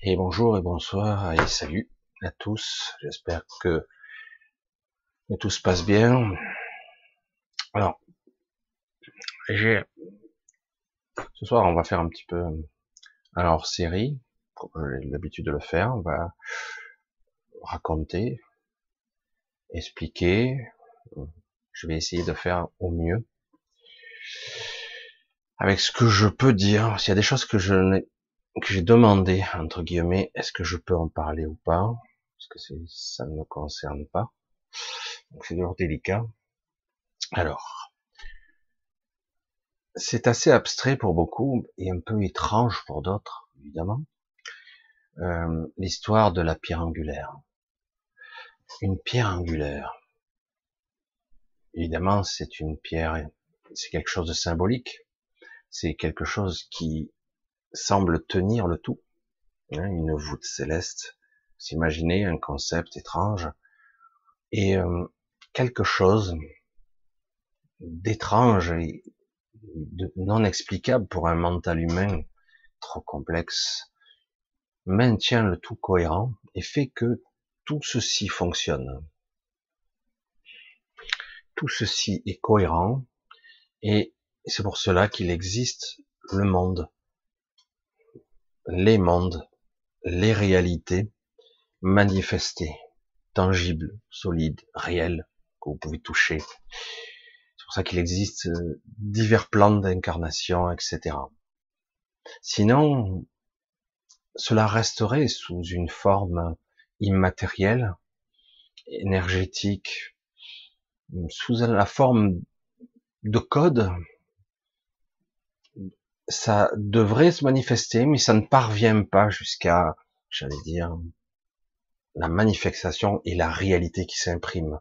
Et bonjour et bonsoir et salut à tous. J'espère que, tout se passe bien. Alors, j'ai ce soir on va faire un petit peu alors série, j'ai l'habitude de le faire. On va raconter, expliquer. Je vais essayer de faire au mieux avec ce que je peux dire. S'il y a des choses que je n'ai que j'ai demandé, entre guillemets, est-ce que je peux en parler ou pas, parce que ça ne me concerne pas. Donc c'est toujours délicat. Alors, c'est assez abstrait pour beaucoup et un peu étrange pour d'autres, évidemment. Euh, l'histoire de la pierre angulaire. Une pierre angulaire. Évidemment, c'est une pierre, c'est quelque chose de symbolique. C'est quelque chose qui semble tenir le tout. Hein, une voûte céleste. S'imaginer un concept étrange et euh, quelque chose d'étrange et de non explicable pour un mental humain trop complexe maintient le tout cohérent et fait que tout ceci fonctionne. Tout ceci est cohérent et c'est pour cela qu'il existe le monde les mondes, les réalités manifestées, tangibles, solides, réelles, que vous pouvez toucher. C'est pour ça qu'il existe euh, divers plans d'incarnation, etc. Sinon, cela resterait sous une forme immatérielle, énergétique, sous la forme de code ça devrait se manifester, mais ça ne parvient pas jusqu'à, j'allais dire, la manifestation et la réalité qui s'imprime.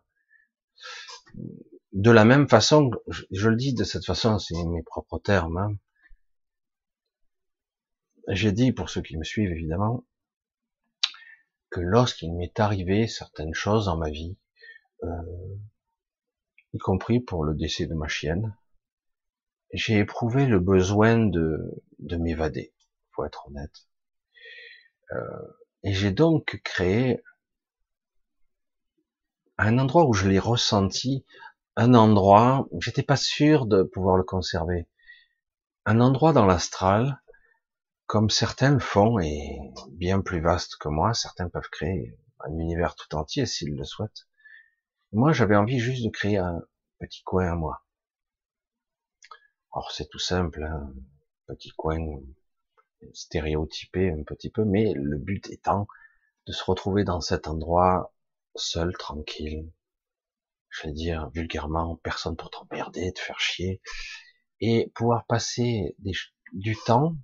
De la même façon, je, le dis de cette façon, c'est mes propres termes. Hein. J'ai dit, pour ceux qui me suivent évidemment, que lorsqu'il m'est arrivé certaines choses dans ma vie, euh, y compris pour le décès de ma chienne, j'ai éprouvé le besoin de, de m'évader, faut être honnête. Euh, et j'ai donc créé un endroit où je l'ai ressenti, un endroit j'étais pas sûr de pouvoir le conserver, un endroit dans l'astral, comme certains le font et bien plus vaste que moi, certains peuvent créer un univers tout entier s'ils le souhaitent. Moi, j'avais envie juste de créer un petit coin à moi alors c'est tout simple, hein. petit coin stéréotypé un petit peu, mais le but étant de se retrouver dans cet endroit seul, tranquille, je vais dire vulgairement, personne pour t'emmerder, te faire chier, et pouvoir passer du temps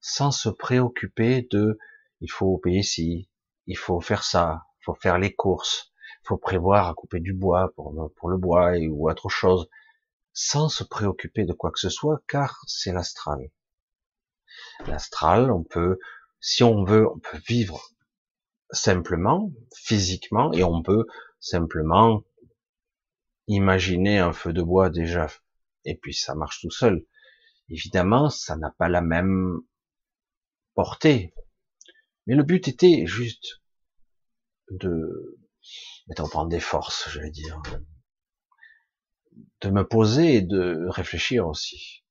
sans se préoccuper de il faut payer ci, il faut faire ça, il faut faire les courses, il faut prévoir à couper du bois pour le bois ou autre chose sans se préoccuper de quoi que ce soit, car c'est l'astral. L'astral, on peut, si on veut, on peut vivre simplement, physiquement, et on peut simplement imaginer un feu de bois déjà, et puis ça marche tout seul. Évidemment, ça n'a pas la même portée. Mais le but était juste de mettre en prendre des forces, je vais dire, de me poser et de réfléchir aussi.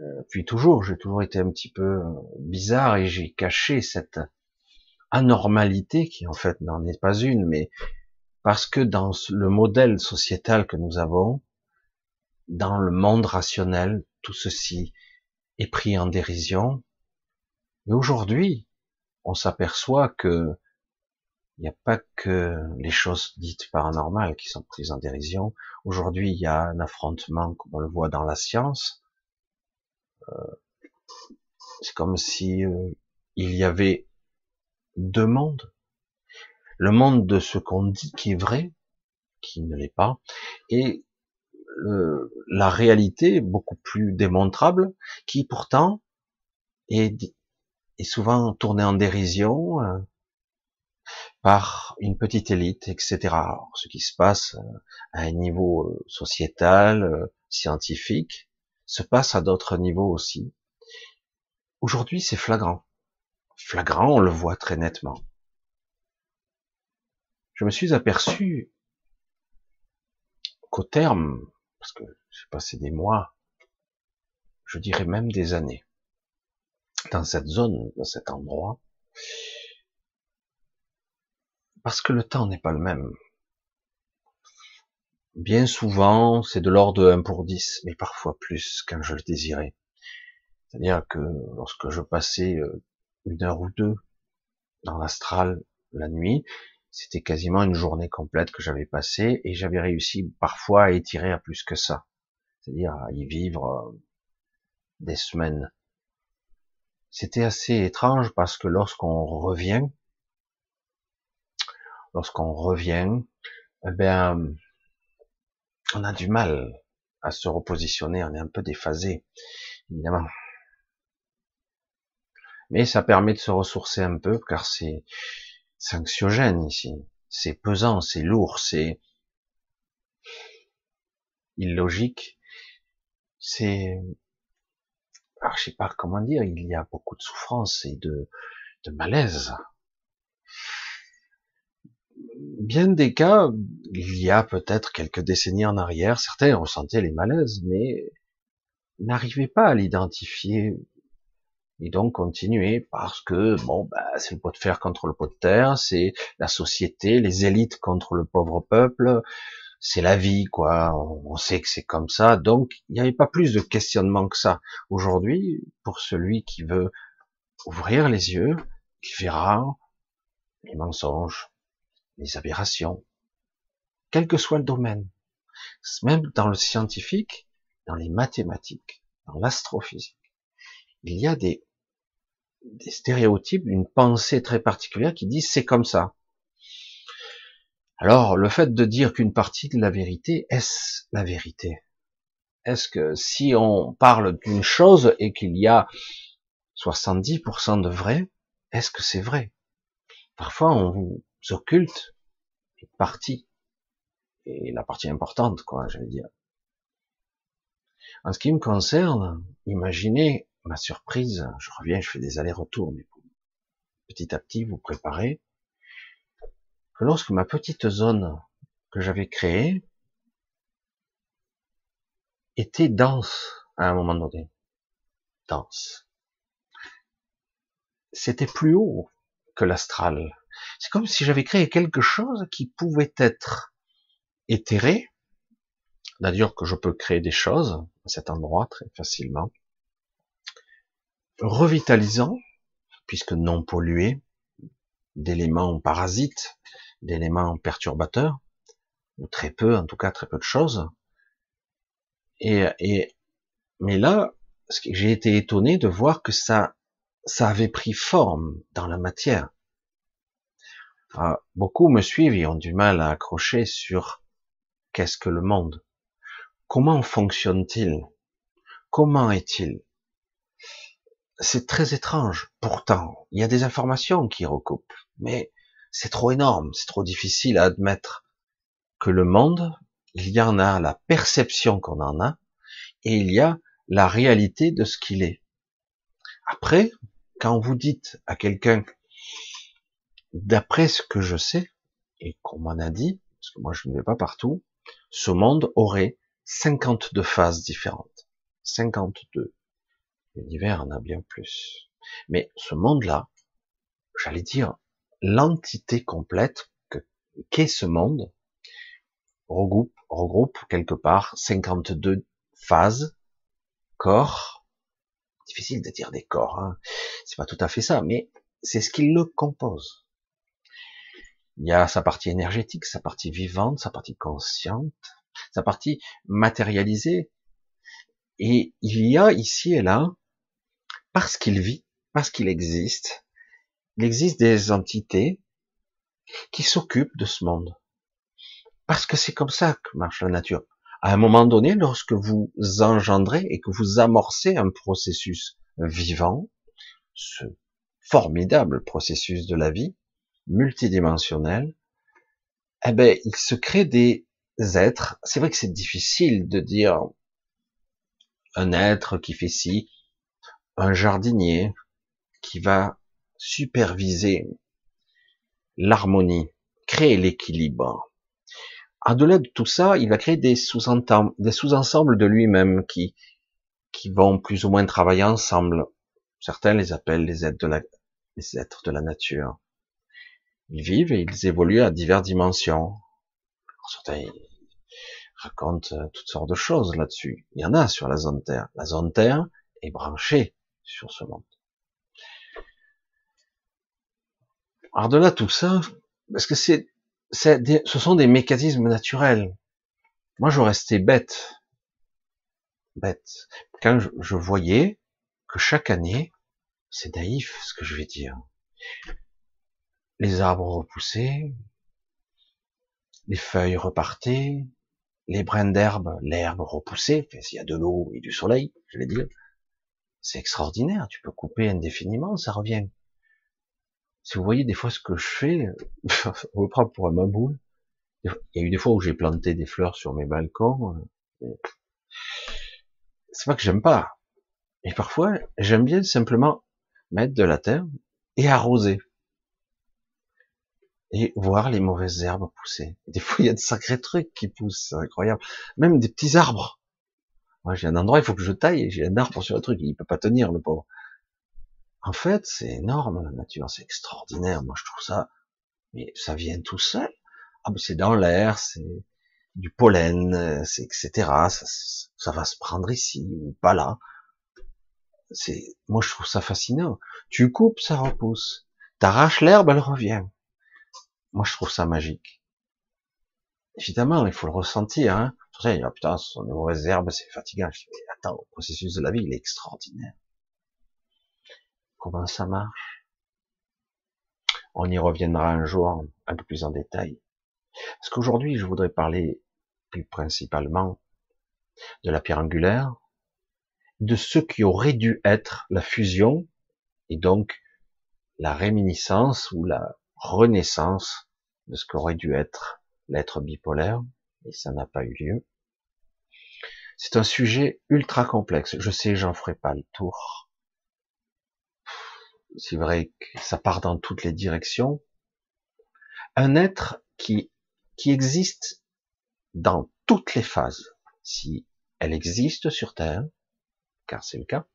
Euh, puis toujours, j'ai toujours été un petit peu euh, bizarre et j'ai caché cette anormalité qui en fait n'en est pas une, mais parce que dans le modèle sociétal que nous avons, dans le monde rationnel, tout ceci est pris en dérision. Et aujourd'hui, on s'aperçoit que il n'y a pas que les choses dites paranormales qui sont prises en dérision. Aujourd'hui, il y a un affrontement, comme on le voit dans la science. Euh, c'est comme si euh, il y avait deux mondes. Le monde de ce qu'on dit qui est vrai, qui ne l'est pas, et la réalité beaucoup plus démontrable, qui pourtant est, est souvent tournée en dérision, euh, par une petite élite, etc. ce qui se passe euh, à un niveau euh, sociétal, euh, scientifique, se passe à d'autres niveaux aussi. Aujourd'hui, c'est flagrant. flagrant, on le voit très nettement. Je me suis aperçu qu'au terme, parce que j'ai passé des mois, je dirais même des années, dans cette zone, dans cet endroit, parce que le temps n'est pas le même. Bien souvent, c'est de l'ordre de 1 pour 10, mais parfois plus quand je le désirais. C'est-à-dire que lorsque je passais euh, une heure ou deux dans l'astral la nuit, c'était quasiment une journée complète que j'avais passée et j'avais réussi parfois à étirer à plus que ça. C'est-à-dire à y vivre euh, des semaines. C'était assez étrange parce que lorsqu'on revient, lorsqu'on revient, eh on a du mal à se repositionner, on est un peu déphasé, évidemment. Mais ça permet de se ressourcer un peu, car c'est anxiogène ici. C'est pesant, c'est lourd, c'est illogique. C'est, alors je sais pas comment dire, il y a beaucoup de souffrance et de malaise bien des cas, il y a peut-être quelques décennies en arrière, certains ressentaient les malaises, mais n'arrivaient pas à l'identifier et donc continuer parce que bon bah c'est le pot de fer contre le pot de terre, c'est la société, les élites contre le pauvre peuple, c'est la vie quoi. On sait que c'est comme ça, donc il n'y avait pas plus de questionnement que ça. Aujourd'hui, pour celui qui veut ouvrir les yeux, il verra les mensonges, les aberrations, quel que soit le domaine, même dans le scientifique, dans les mathématiques, dans l'astrophysique, il y a des, stéréotypes, une pensée très particulière qui dit c'est comme ça. Alors, le fait de dire qu'une partie de la vérité, est-ce la vérité? Est-ce que si on parle d'une chose et qu'il y a 70% de vrai, est-ce que c'est vrai? Parfois, on vous occulte une partie, et la partie importante, quoi, j'allais dire. En ce qui me concerne, imaginez ma surprise, je reviens, je fais des allers-retours, mais petit à petit vous préparez, que lorsque ma petite zone que j'avais créée était dense à un moment donné, dense. C'était plus haut que l'astral. C'est comme si j'avais créé quelque chose qui pouvait être éthéré, c'est-à-dire que je peux créer des choses à cet endroit très facilement, revitalisant, puisque non pollué, d'éléments parasites, d'éléments perturbateurs, ou très peu, en tout cas très peu de choses. Et, et mais là, j'ai été étonné de voir que ça, ça avait pris forme dans la matière. Beaucoup me suivent et ont du mal à accrocher sur qu'est-ce que le monde Comment fonctionne-t-il? Comment est-il? C'est très étrange. Pourtant, il y a des informations qui recoupent, mais c'est trop énorme, c'est trop difficile à admettre que le monde, il y en a la perception qu'on en a, et il y a la réalité de ce qu'il est. Après, quand vous dites à quelqu'un d'après ce que je sais, et qu'on m'en a dit, parce que moi je ne vais pas partout, ce monde aurait 52 phases différentes. 52. L'univers en a bien plus. Mais ce monde-là, j'allais dire, l'entité complète qu'est ce monde, regroupe, regroupe quelque part 52 phases, corps, difficile de dire des corps, hein. c'est pas tout à fait ça, mais c'est ce qui le compose. Il y a sa partie énergétique, sa partie vivante, sa partie consciente, sa partie matérialisée. Et il y a ici et là, parce qu'il vit, parce qu'il existe, il existe des entités qui s'occupent de ce monde. Parce que c'est comme ça que marche la nature. À un moment donné, lorsque vous engendrez et que vous amorcez un processus vivant, ce formidable processus de la vie, multidimensionnel, eh ben, il se crée des êtres. C'est vrai que c'est difficile de dire un être qui fait ci, un jardinier qui va superviser l'harmonie, créer l'équilibre. Au-delà de tout ça, il va créer des sous-ensembles de lui-même qui, qui vont plus ou moins travailler ensemble. Certains les appellent les êtres les êtres de la nature. Ils vivent et ils évoluent à diverses dimensions. certains racontent euh, toutes sortes de choses là-dessus. Il y en a sur la zone Terre. La zone Terre est branchée sur ce monde. Alors de là tout ça, parce que c'est, ce sont des mécanismes naturels. Moi, je restais bête, bête, quand je voyais que chaque année, c'est naïf ce que je vais dire, les arbres repoussaient, les feuilles repartaient, les brins d'herbe, l'herbe repoussait, s'il y a de l'eau et du soleil, je vais dire, c'est extraordinaire, tu peux couper indéfiniment, ça revient. Si vous voyez des fois ce que je fais, on me prend pour un boule. Il y a eu des fois où j'ai planté des fleurs sur mes balcons. Euh, c'est pas que j'aime pas. Et parfois, j'aime bien simplement mettre de la terre et arroser. Et voir les mauvaises herbes pousser. des fois, il y a de sacrés trucs qui poussent, c'est incroyable. Même des petits arbres. Moi, j'ai un endroit, il faut que je taille, et j'ai un arbre sur le truc, il peut pas tenir, le pauvre. En fait, c'est énorme, la nature, c'est extraordinaire. Moi, je trouve ça, mais ça vient tout seul. Ah, c'est dans l'air, c'est du pollen, c'est etc. Ça, ça va se prendre ici ou pas là. C'est, moi, je trouve ça fascinant. Tu coupes, ça repousse. T'arraches l'herbe, elle revient. Moi, je trouve ça magique. Évidemment, il faut le ressentir. Hein. il ah, putain, ce sont des mauvaises herbes, c'est fatigant. Attends, le processus de la vie, il est extraordinaire. Comment ça marche? On y reviendra un jour un peu plus en détail. Parce qu'aujourd'hui, je voudrais parler plus principalement de la pierre angulaire, de ce qui aurait dû être la fusion, et donc la réminiscence ou la renaissance de ce qu'aurait dû être l'être bipolaire, et ça n'a pas eu lieu. C'est un sujet ultra complexe. Je sais, j'en ferai pas le tour c'est vrai que ça part dans toutes les directions, un être qui, qui existe dans toutes les phases, si elle existe sur Terre, car c'est le cas,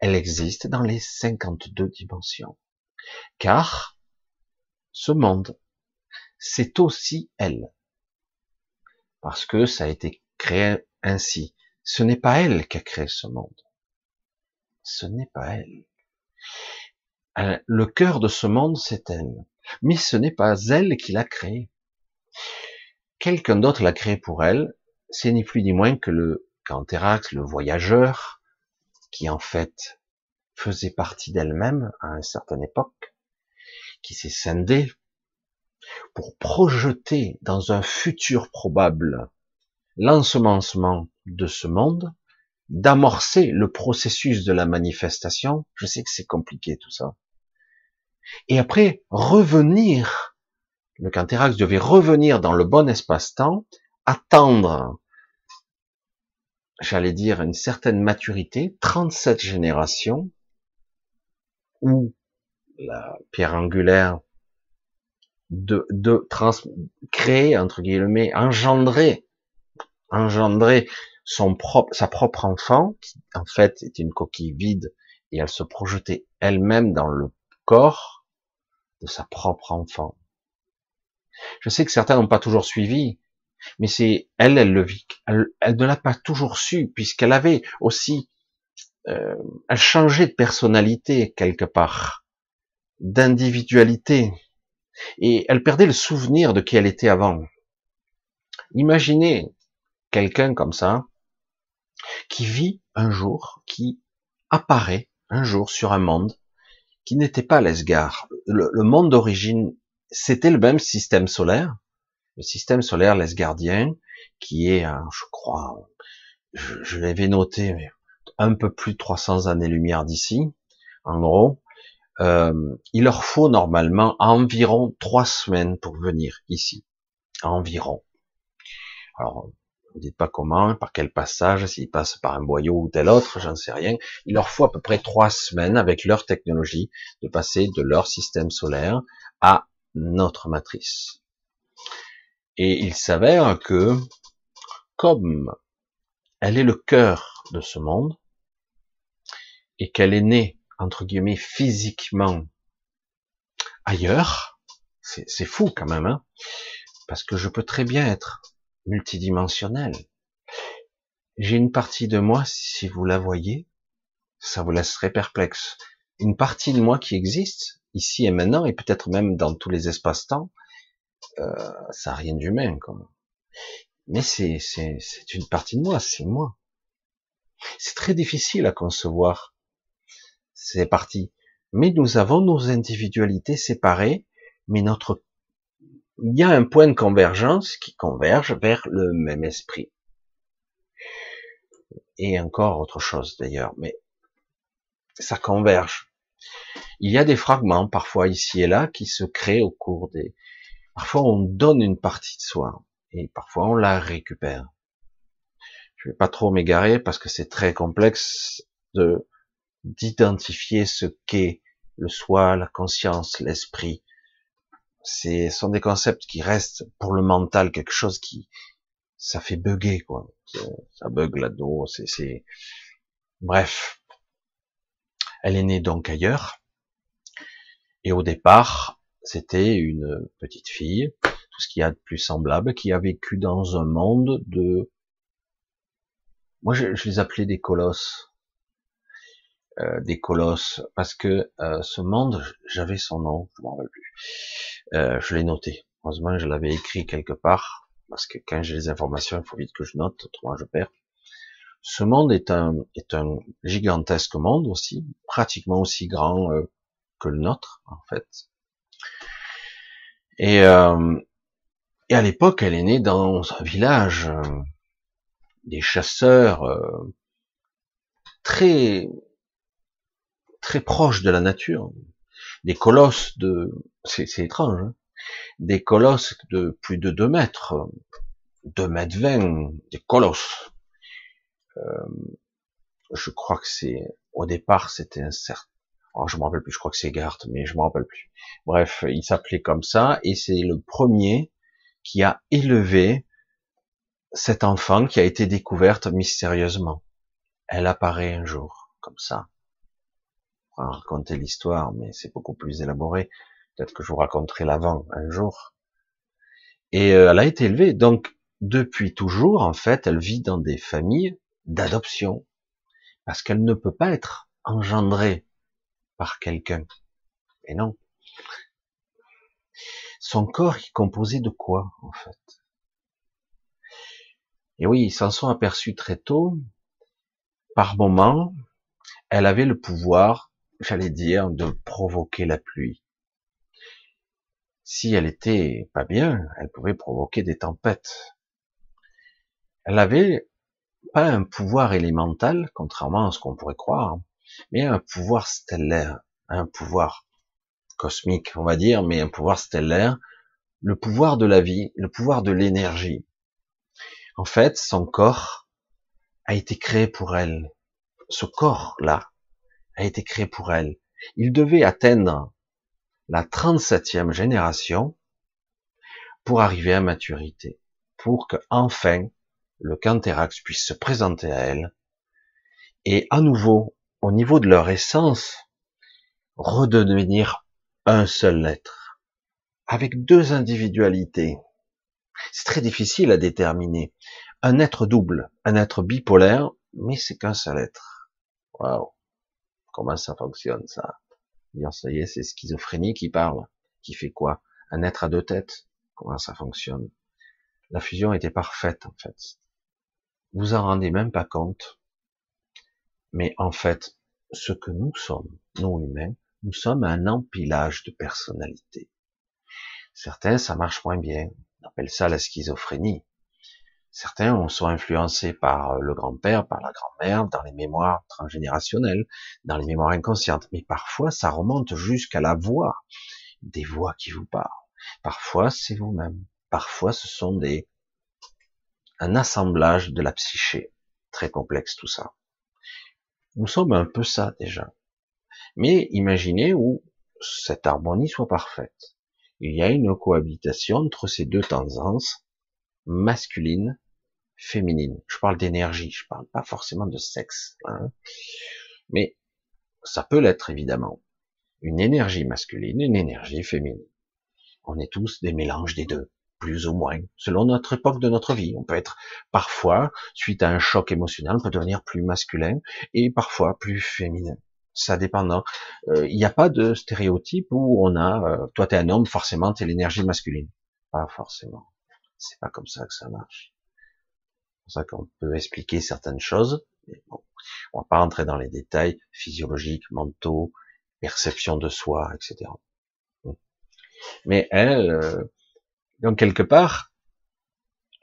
elle existe dans les 52 dimensions, car ce monde, c'est aussi elle, parce que ça a été créé ainsi. Ce n'est pas elle qui a créé ce monde ce n'est pas elle. Le cœur de ce monde, c'est elle. Mais ce n'est pas elle qui l'a créé. Quelqu'un d'autre l'a créé pour elle. C'est ni plus ni moins que le Canthérax, le voyageur, qui en fait faisait partie d'elle-même à une certaine époque, qui s'est scindé pour projeter dans un futur probable l'ensemencement de ce monde d'amorcer le processus de la manifestation. Je sais que c'est compliqué tout ça. Et après, revenir, le Canthérax devait revenir dans le bon espace-temps, attendre, j'allais dire, une certaine maturité, 37 générations, où la pierre angulaire de, de trans, créer, entre guillemets, engendrer, engendrer son propre, sa propre enfant, qui en fait était une coquille vide, et elle se projetait elle-même dans le corps de sa propre enfant. Je sais que certains n'ont pas toujours suivi, mais c'est elle, elle le vit. Elle, ne l'a pas toujours su, puisqu'elle avait aussi, euh, elle changeait de personnalité quelque part, d'individualité, et elle perdait le souvenir de qui elle était avant. Imaginez quelqu'un comme ça, qui vit un jour, qui apparaît un jour sur un monde qui n'était pas l'Esgar. Le, monde d'origine, c'était le même système solaire, le système solaire l'Esgardien, qui est, je crois, je, l'avais noté, un peu plus de 300 années-lumière d'ici, en gros. Euh, il leur faut normalement environ trois semaines pour venir ici. Environ. Alors, Vous dites pas comment, par quel passage, s'ils passent par un boyau ou tel autre, j'en sais rien. Il leur faut à peu près trois semaines avec leur technologie de passer de leur système solaire à notre matrice. Et il s'avère que, comme elle est le cœur de ce monde, et qu'elle est née, entre guillemets, physiquement ailleurs, c'est fou quand même, hein parce que je peux très bien être multidimensionnel. J'ai une partie de moi, si vous la voyez, ça vous laisserait perplexe. Une partie de moi qui existe, ici et maintenant, et peut-être même dans tous les espaces-temps, euh, ça n'a rien d'humain. Mais c'est une partie de moi, c'est moi. C'est très difficile à concevoir ces parties. Mais nous avons nos individualités séparées, mais notre il y a un point de convergence qui converge vers le même esprit. Et encore autre chose d'ailleurs, mais ça converge. Il y a des fragments parfois ici et là qui se créent au cours des... Parfois on donne une partie de soi et parfois on la récupère. Je vais pas trop m'égarer parce que c'est très complexe de d'identifier ce qu'est le soi, la conscience, l'esprit, c'est sont des concepts qui restent pour le mental quelque chose qui ça fait bugger quoi. Ça bug là-dedans c'est bref. Elle est née donc ailleurs. Et au départ c'était une petite fille tout ce qu'il y a de plus semblable qui a vécu dans un monde de moi je, je les appelais des colosses euh, des colosses, parce que euh, ce monde, j'avais son nom, je m'en rappelle plus. Euh, je l'ai noté. Heureusement, je l'avais écrit quelque part, parce que quand j'ai les informations, il faut vite que je note, autrement je perds. Ce monde est un, est un gigantesque monde aussi, pratiquement aussi grand que le nôtre, en fait. Et, et à l'époque, elle est née dans un village, des chasseurs très très proche de la nature, des colosses de, c'est étrange, hein. des colosses de plus de 2 mètres, 2 mètres 20, des colosses. Euh, je crois que c'est, au départ, c'était un certain, oh, je me rappelle plus, je crois que c'est Gart, mais je me rappelle plus. Bref, il s'appelait comme ça, et c'est le premier qui a élevé cet enfant qui a été découverte mystérieusement. Elle apparaît un jour, comme ça raconter l'histoire, mais c'est beaucoup plus élaboré. Peut-être que je vous raconterai l'avant un jour. Et euh, elle a été élevée, donc depuis toujours, en fait, elle vit dans des familles d'adoption, parce qu'elle ne peut pas être engendrée par quelqu'un. Et non. Son corps est composé de quoi, en fait? Et oui, ils s'en sont aperçus très tôt. Par moment, elle avait le pouvoir j'allais dire, de provoquer la pluie. Si elle était pas bien, elle pouvait provoquer des tempêtes. Elle avait pas un pouvoir élémental, contrairement à ce qu'on pourrait croire, mais un pouvoir stellaire, un pouvoir cosmique, on va dire, mais un pouvoir stellaire, le pouvoir de la vie, le pouvoir de l'énergie. En fait, son corps a été créé pour elle. Ce corps-là, a été créé pour elle. Il devait atteindre la 37e génération pour arriver à maturité, pour que enfin le Canthérax puisse se présenter à elle et à nouveau, au niveau de leur essence, redevenir un seul être, avec deux individualités. C'est très difficile à déterminer. Un être double, un être bipolaire, mais c'est qu'un seul être. Waouh. Comment ça fonctionne, ça? Dire, ça y est, c'est schizophrénie qui parle. Qui fait quoi? Un être à deux têtes? Comment ça fonctionne? La fusion était parfaite, en fait. Vous en rendez même pas compte. Mais en fait, ce que nous sommes, nous humains, nous sommes un empilage de personnalités. Certains, ça marche moins bien. On appelle ça la schizophrénie. Certains sont influencés par le grand-père, par la grand-mère, dans les mémoires transgénérationnelles, dans les mémoires inconscientes. Mais parfois, ça remonte jusqu'à la voix, des voix qui vous parlent. Parfois, c'est vous-même. Parfois, ce sont des un assemblage de la psyché. Très complexe tout ça. Nous sommes un peu ça déjà. Mais imaginez où cette harmonie soit parfaite. Il y a une cohabitation entre ces deux tendances, masculine, féminine. Je parle d'énergie, je parle pas forcément de sexe. Hein. Mais ça peut l'être évidemment. Une énergie masculine, une énergie féminine. On est tous des mélanges des deux plus ou moins, selon notre époque de notre vie. On peut être parfois, suite à un choc émotionnel, on peut devenir plus masculin et parfois plus féminin. Ça dépend. Euh, il n'y a pas de stéréotype où on a, euh, toi t'es un homme, forcément t'es l'énergie masculine. Pas forcément. C'est pas comme ça que ça marche. C'est pour ça qu'on peut expliquer certaines choses. Mais bon, on va pas rentrer dans les détails physiologiques, mentaux, perception de soi, etc. Mais elle, euh, donc quelque part,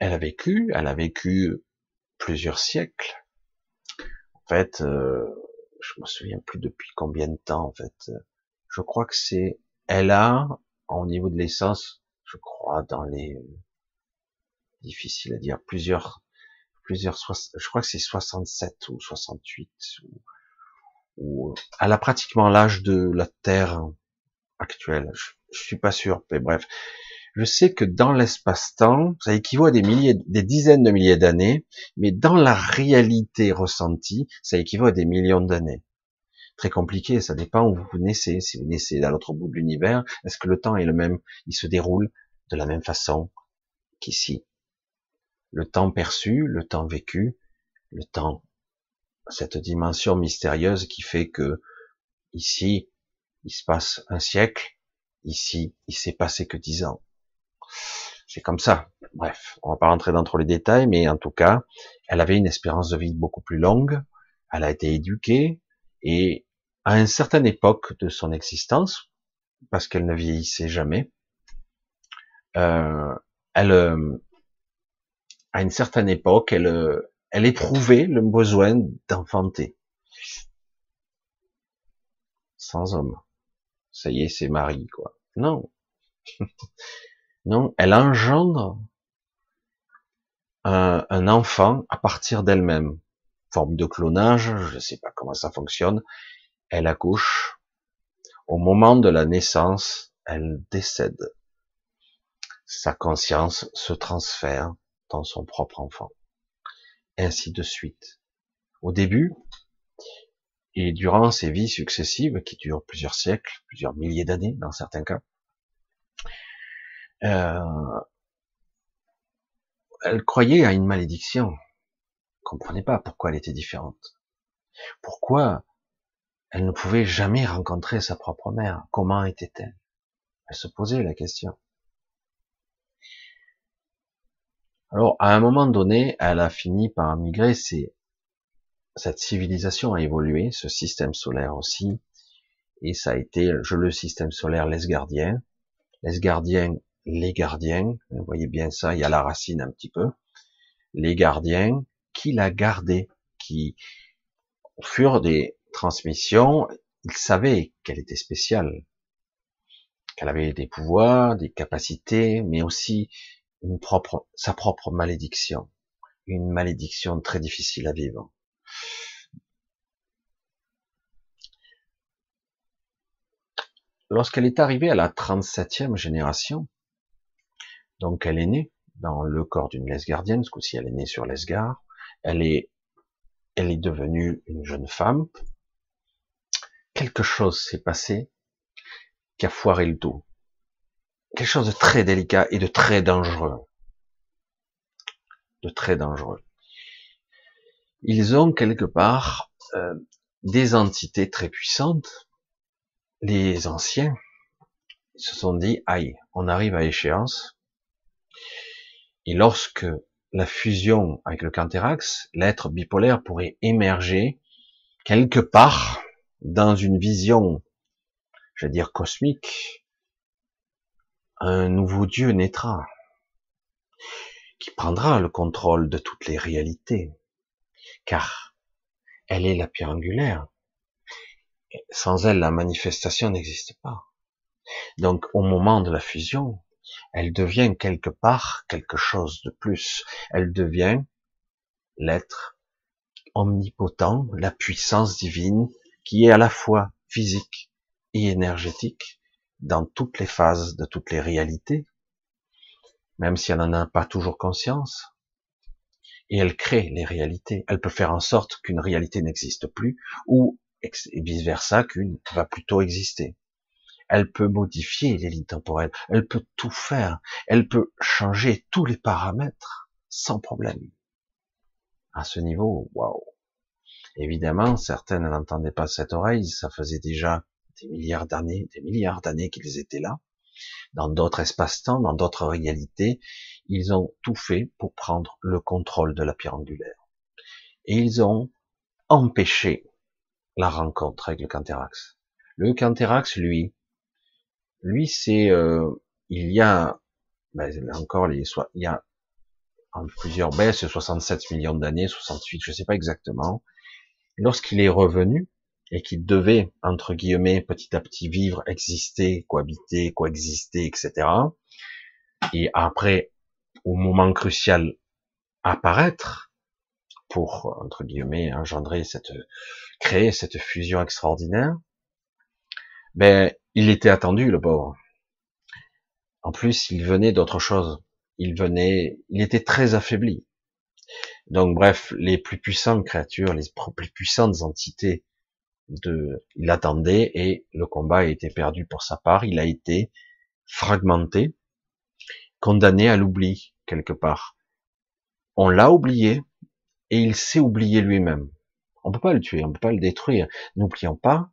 elle a vécu, elle a vécu plusieurs siècles. En fait, euh, je me souviens plus depuis combien de temps. En fait, je crois que c'est, elle a, au niveau de l'essence, je crois dans les, difficile à dire, plusieurs, plusieurs, je crois que c'est 67 ou 68 ou, ou elle a pratiquement l'âge de la Terre actuelle. Je, je suis pas sûr, mais bref, je sais que dans l'espace-temps, ça équivaut à des milliers, des dizaines de milliers d'années, mais dans la réalité ressentie, ça équivaut à des millions d'années. Très compliqué, ça dépend où vous naissez. Si vous naissez à l'autre bout de l'univers, est-ce que le temps est le même? Il se déroule de la même façon qu'ici. Le temps perçu, le temps vécu, le temps, cette dimension mystérieuse qui fait que ici, il se passe un siècle, ici, il s'est passé que dix ans. C'est comme ça. Bref, on va pas rentrer dans trop les détails, mais en tout cas, elle avait une espérance de vie beaucoup plus longue. Elle a été éduquée et à une certaine époque de son existence, parce qu'elle ne vieillissait jamais, euh, elle, euh, à une certaine époque, elle, euh, elle éprouvait le besoin d'enfanter. Sans homme. Ça y est, c'est Marie, quoi. Non. Non, elle engendre un, enfant à partir d'elle-même. Forme de clonage, je ne sais pas comment ça fonctionne. Elle accouche. Au moment de la naissance, elle décède. Sa conscience se transfère dans son propre enfant. Ainsi de suite. Au début, et durant ses vies successives, qui durent plusieurs siècles, plusieurs milliers d'années dans certains cas, euh, elle croyait à une malédiction. Elle comprenait pas pourquoi elle était différente. Pourquoi elle ne pouvait jamais rencontrer sa propre mère Comment était-elle? Elle se posait la question. Alors, à un moment donné, elle a fini par migrer. C'est cette civilisation a évolué, ce système solaire aussi, et ça a été, je le système solaire, les gardiens. Les gardiens les gardiens, vous voyez bien ça, il y a la racine un petit peu, les gardiens qui la gardaient, qui, au fur des transmissions, ils savaient qu'elle était spéciale, qu'elle avait des pouvoirs, des capacités, mais aussi sa propre malédiction, une malédiction très difficile à vivre. Lorsqu'elle est arrivée à la 37e génération, donc elle est née dans le corps d'une lesgardienne, ce coup-ci elle est née sur Lesgar. Elle est, elle est devenue une jeune femme. Quelque chose s'est passé qui a foiré le tout. Quelque chose de très délicat et de très dangereux. De très dangereux. Ils ont quelque part euh, des entités très puissantes. Les anciens se sont dit, aïe, on arrive à échéance, et lorsque la fusion avec le Canthérax, l'être bipolaire pourrait émerger quelque part dans une vision, je veux dire cosmique, un nouveau Dieu naîtra, qui prendra le contrôle de toutes les réalités, car elle est la pierre angulaire. Sans elle, la manifestation n'existe pas. Donc, au moment de la fusion, Elle devient quelque part quelque chose de plus. Elle devient l'être omnipotent, la puissance divine qui est à la fois physique et énergétique dans toutes les phases de toutes les réalités, même si elle n'en a pas toujours conscience. Et elle crée les réalités. Elle peut faire en sorte qu'une réalité n'existe plus ou vice versa qu'une va plutôt exister. Elle peut modifier les lignes temporelles. Elle peut tout faire. Elle peut changer tous les paramètres sans problème. À ce niveau, waouh. Évidemment, certaines n'entendaient pas cette oreille. Ça faisait déjà des milliards d'années, des milliards d'années qu'ils étaient là, dans d'autres espaces-temps, dans d'autres réalités, ils ont tout fait pour prendre le contrôle de la pierre angulaire. Et ils ont empêché la rencontre avec le Canthérax. Le Canthérax, lui, lui, c'est, euh, il y a, ben, encore il y a en plusieurs, c'est 67 millions d'années, 68, je sais pas exactement. Lorsqu'il est revenu, et qui devait, entre guillemets, petit à petit vivre, exister, cohabiter, coexister, etc. Et après, au moment crucial, apparaître pour, entre guillemets, engendrer cette, créer cette fusion extraordinaire, ben, il était attendu, le pauvre. En plus, il venait d'autre chose. Il venait, il était très affaibli. Donc, bref, les plus puissantes créatures, les plus puissantes entités il attendait et le combat a été perdu pour sa part. Il a été fragmenté, condamné à l'oubli quelque part. On l'a oublié et il s'est oublié lui-même. On peut pas le tuer, on peut pas le détruire. N'oublions pas,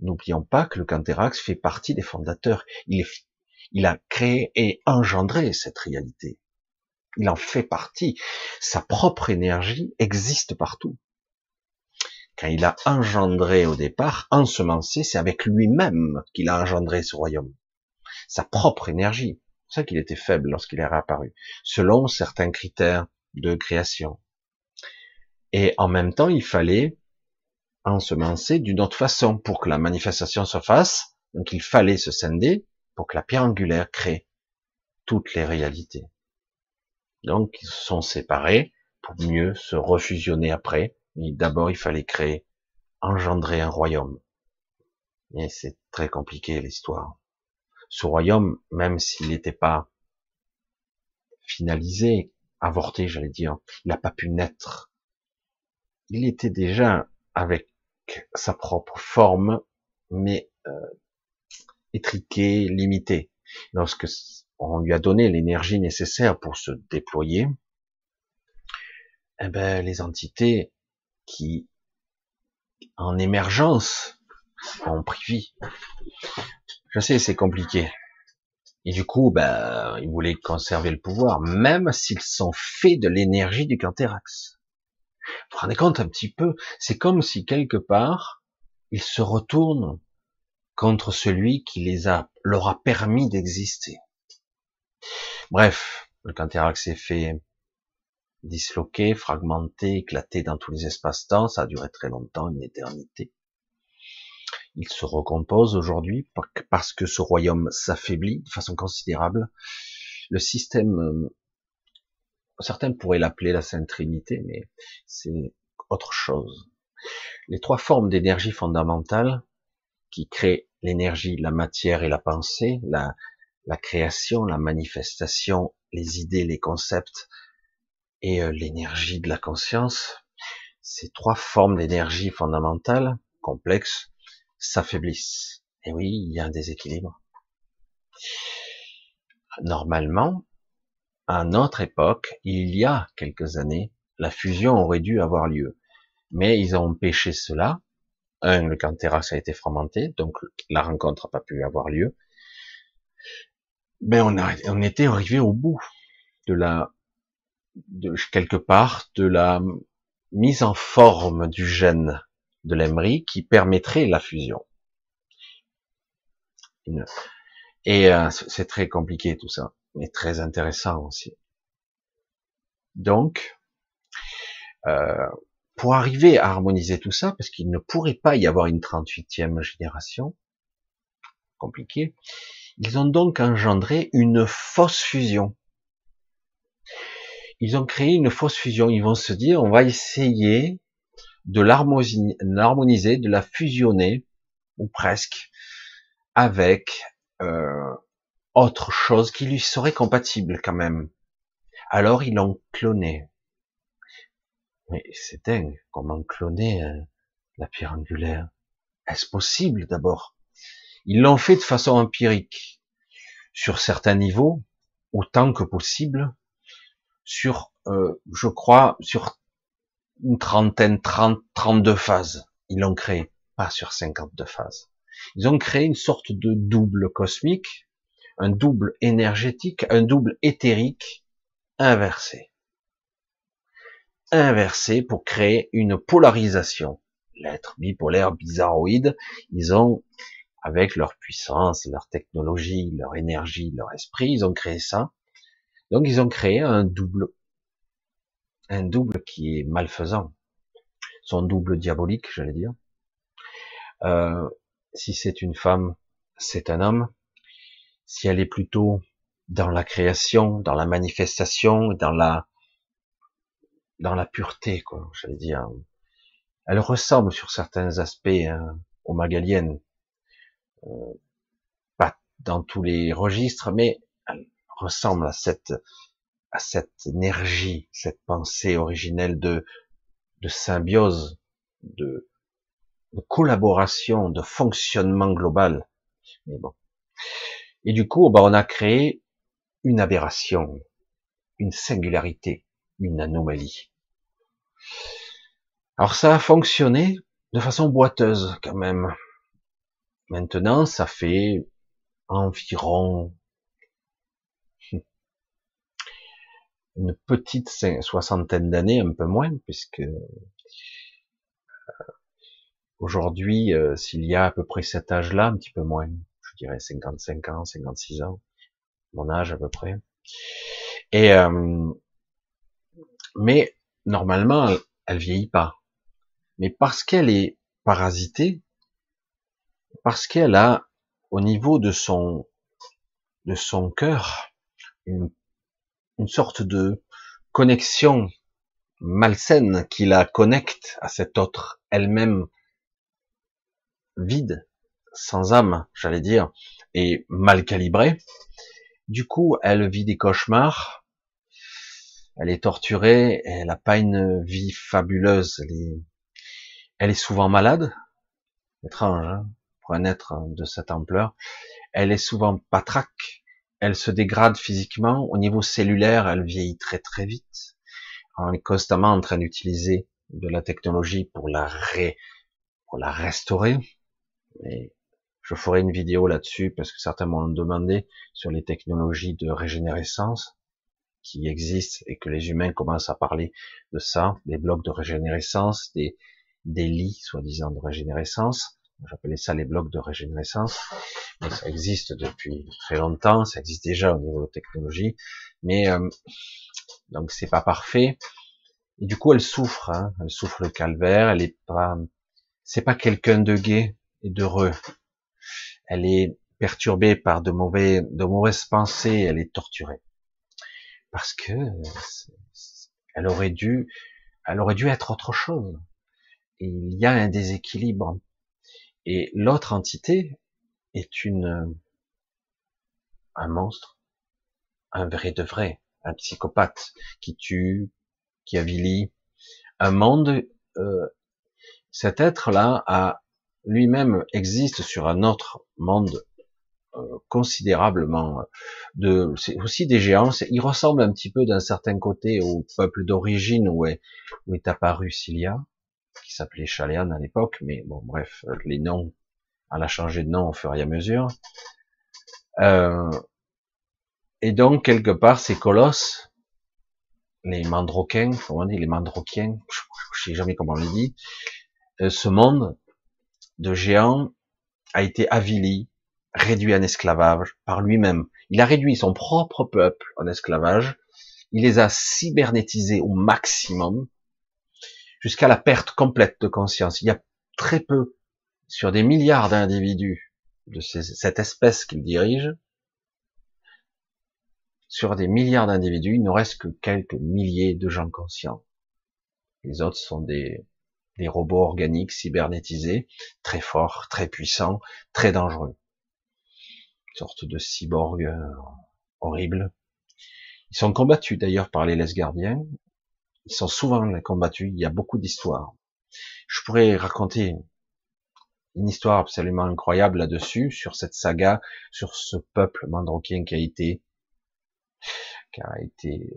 n'oublions pas que le Canthérax fait partie des fondateurs. Il, est, il a créé et engendré cette réalité. Il en fait partie. Sa propre énergie existe partout quand il a engendré au départ, ensemencé, c'est avec lui-même qu'il a engendré ce royaume. Sa propre énergie. C'est ça qu'il était faible lorsqu'il est réapparu, selon certains critères de création. Et en même temps, il fallait ensemencer d'une autre façon pour que la manifestation se fasse. Donc il fallait se scinder pour que la pierre angulaire crée toutes les réalités. Donc ils se sont séparés pour mieux se refusionner après D'abord, il fallait créer, engendrer un royaume. Et c'est très compliqué l'histoire. Ce royaume, même s'il n'était pas finalisé, avorté, j'allais dire, il n'a pas pu naître. Il était déjà avec sa propre forme, mais euh, étriqué, limité. Lorsque on lui a donné l'énergie nécessaire pour se déployer, eh ben, les entités qui, en émergence, ont pris vie. Je sais, c'est compliqué. Et du coup, ben, ils voulaient conserver le pouvoir, même s'ils sont faits de l'énergie du Canthérax. Vous vous rendez compte un petit peu C'est comme si quelque part, ils se retournent contre celui qui les a, leur a permis d'exister. Bref, le Canthérax est fait disloqué, fragmenté, éclaté dans tous les espaces-temps. Ça a duré très longtemps, une éternité. Il se recompose aujourd'hui parce que ce royaume s'affaiblit de façon considérable. Le système, euh, certains pourraient l'appeler la Sainte Trinité, mais c'est autre chose. Les trois formes d'énergie fondamentale qui créent l'énergie, la matière et la pensée, la, la création, la manifestation, les idées, les concepts, et euh, l'énergie de la conscience, ces trois formes d'énergie fondamentales, complexes, s'affaiblissent. Et oui, il y a un déséquilibre. Normalement, à notre époque, il y a quelques années, la fusion aurait dû avoir lieu. Mais ils ont empêché cela. Un, le Canthérax a été fragmenté, donc la rencontre n'a pas pu avoir lieu. Mais a, on était arrivé au bout de la de quelque part de la mise en forme du gène de l'emery qui permettrait la fusion. Et euh, c'est très compliqué tout ça, mais très intéressant aussi. Donc, euh, pour arriver à harmoniser tout ça, parce qu'il ne pourrait pas y avoir une 38e génération, compliqué, Ils ont donc engendré une fausse fusion. Ils ont créé une fausse fusion. Ils vont se dire, on va essayer de l'harmoniser, de la fusionner, ou presque, avec euh, autre chose qui lui serait compatible quand même. Alors ils l'ont cloné. Mais c'est dingue, comment cloner euh, la pierre angulaire Est-ce possible d'abord? Ils l'ont fait de façon empirique, sur certains niveaux, autant que possible, sur, euh, je crois, sur une trentaine, trente, trente-deux phases. Ils l'ont créé, pas sur cinquante-deux phases. Ils ont créé une sorte de double cosmique, un double énergétique, un double éthérique inversé. Inversé pour créer une polarisation. L'être bipolaire, bizarroïde, ils ont, avec leur puissance, leur technologie, leur énergie, leur esprit, ils ont créé ça. Donc ils ont créé un double, un double qui est malfaisant, son double diabolique, j'allais dire. Euh, si c'est une femme, c'est un homme. Si elle est plutôt dans la création, dans la manifestation, dans la dans la pureté, quoi, j'allais dire. Elle ressemble sur certains aspects hein, aux Magaliennes, euh, pas dans tous les registres, mais ressemble à cette à cette énergie, cette pensée originelle de de symbiose, de collaboration, de fonctionnement global. Mais bon. Et du coup, bah, on a créé une aberration, une singularité, une anomalie. Alors ça a fonctionné de façon boiteuse quand même. Maintenant, ça fait environ une petite soixantaine d'années, un peu moins, puisque Aujourd'hui, euh, s'il y a à peu près cet âge-là, un petit peu moins, je dirais 55 ans, 56 ans, mon âge à peu près. Et euh, mais normalement, elle, vieillit pas. Mais parce qu'elle est parasitée, parce qu'elle a au niveau de son de son cœur une, une sorte de connexion malsaine qui la connecte à cette autre elle-même vide, sans âme, j'allais dire, et mal calibrée. Du coup, elle vit des cauchemars, elle est torturée, elle n'a pas une vie fabuleuse, elle est, elle est souvent malade, étrange hein, pour un être de cette ampleur, elle est souvent patraque, elle se dégrade physiquement, au niveau cellulaire, elle vieillit très très vite, on est constamment en train d'utiliser de la technologie pour la ré, pour la restaurer, et je ferai une vidéo là-dessus parce que certains m'ont demandé sur les technologies de régénérescence qui existent et que les humains commencent à parler de ça, des blocs de régénérescence, des, des lits soi-disant de régénérescence. J'appelais ça les blocs de régénérescence. Ça existe depuis très longtemps, ça existe déjà au niveau de technologie, mais euh, donc c'est pas parfait. Et du coup, elle souffre, hein. elle souffre le calvaire. Elle est pas, c'est pas quelqu'un de gay, et d'heureux. Elle est perturbée par de mauvais, de mauvaises pensées, elle est torturée. Parce que elle aurait dû, elle aurait dû être autre chose. Il y a un déséquilibre. Et l'autre entité est une, un monstre, un vrai de vrai, un psychopathe qui tue, qui avilie. Un monde, euh, cet être-là lui-même existe sur un autre monde euh, considérablement de c'est aussi des géants il ressemble un petit peu d'un certain côté au peuple d'origine où est où est apparu Cilia qui s'appelait Chalian à l'époque mais bon bref les noms elle a changé de nom au fur et à mesure euh, et donc quelque part ces colosses les mandroquins comment on dit les mandroquiens je sais jamais comment on les dit euh, ce monde de géant a été avili, réduit en esclavage par lui-même. Il a réduit son propre peuple en esclavage. Il les a cybernétisés au maximum jusqu'à la perte complète de conscience. Il y a très peu, sur des milliards d'individus de cette espèce qu'il dirige, sur des milliards d'individus, il ne reste que quelques milliers de gens conscients. Les autres sont des, des robots organiques cybernétisés, très forts, très puissants, très dangereux. Une sorte de cyborg euh, horrible. Ils sont combattus d'ailleurs par les laisse gardiens. Ils sont souvent combattus. Il y a beaucoup d'histoires. Je pourrais raconter une histoire absolument incroyable là-dessus, sur cette saga, sur ce peuple mandrokien qui a été, qui a été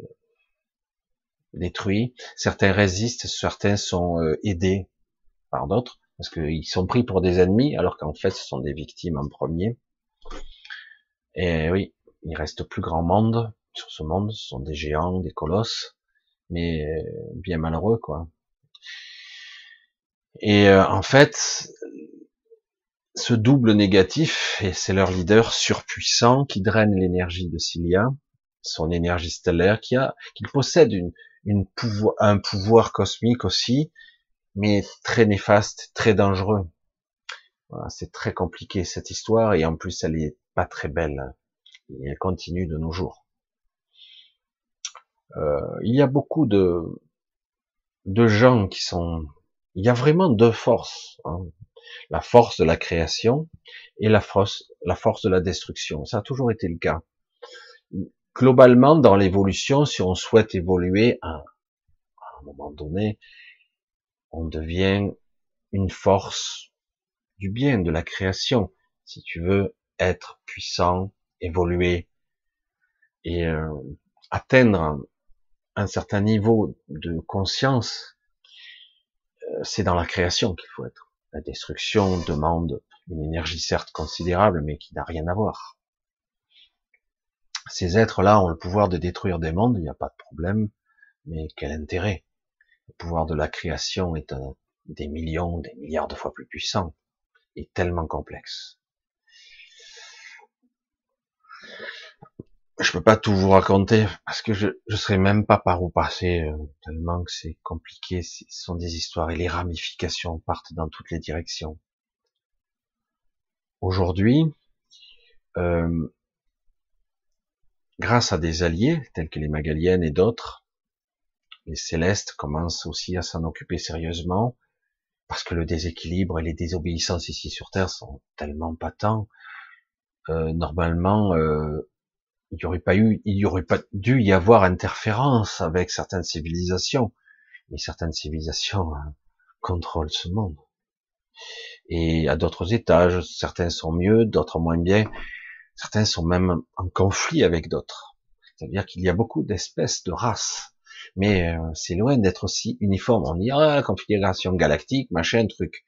détruit. Certains résistent, certains sont euh, aidés par d'autres, parce qu'ils sont pris pour des ennemis, alors qu'en fait ce sont des victimes en premier. Et oui, il reste plus grand monde sur ce monde, ce sont des géants, des colosses, mais euh, bien malheureux quoi. Et euh, en fait, ce double négatif, et c'est leur leader surpuissant qui draine l'énergie de Cilia, son énergie stellaire, qui a, possède un pouvoir cosmique aussi, mais très néfaste, très dangereux. C'est très compliqué cette histoire, et en plus elle est pas très belle, et elle continue de nos jours. Euh, il y a beaucoup de, de gens qui sont, il y a vraiment deux forces. Hein la force de la création et la force, la force de la destruction. Ça a toujours été le cas. Globalement, dans l'évolution, si on souhaite évoluer, à, un moment donné, on devient une force du bien, de la création. Si tu veux être puissant, évoluer et euh, atteindre un certain niveau de conscience, euh, c'est dans la création qu'il faut être. La destruction demande une énergie certes considérable, mais qui n'a rien à voir. Ces êtres-là ont le pouvoir de détruire des mondes, il n'y a pas de problème, mais quel intérêt? Le pouvoir de la création est des millions, des milliards de fois plus puissant et tellement complexe. Je peux pas tout vous raconter parce que je je serais même pas par où passer euh, tellement que c'est compliqué. Ce sont des histoires et les ramifications partent dans toutes les directions. Aujourd'hui, euh, grâce à des alliés tels que les Magaliennes et d'autres, les Célestes commencent aussi à s'en occuper sérieusement parce que le déséquilibre et les désobéissances ici sur Terre sont tellement patents. Euh, normalement, euh, il n'y aurait pas eu, il y aurait pas dû y avoir interférence avec certaines civilisations. Mais certaines civilisations hein, contrôlent ce monde. Et à d'autres étages, certains sont mieux, d'autres moins bien. Certains sont même en conflit avec d'autres. C'est-à-dire qu'il y a beaucoup d'espèces de races. Mais euh, c'est loin d'être aussi uniforme. On dit, ah, configuration galactique, machin, truc.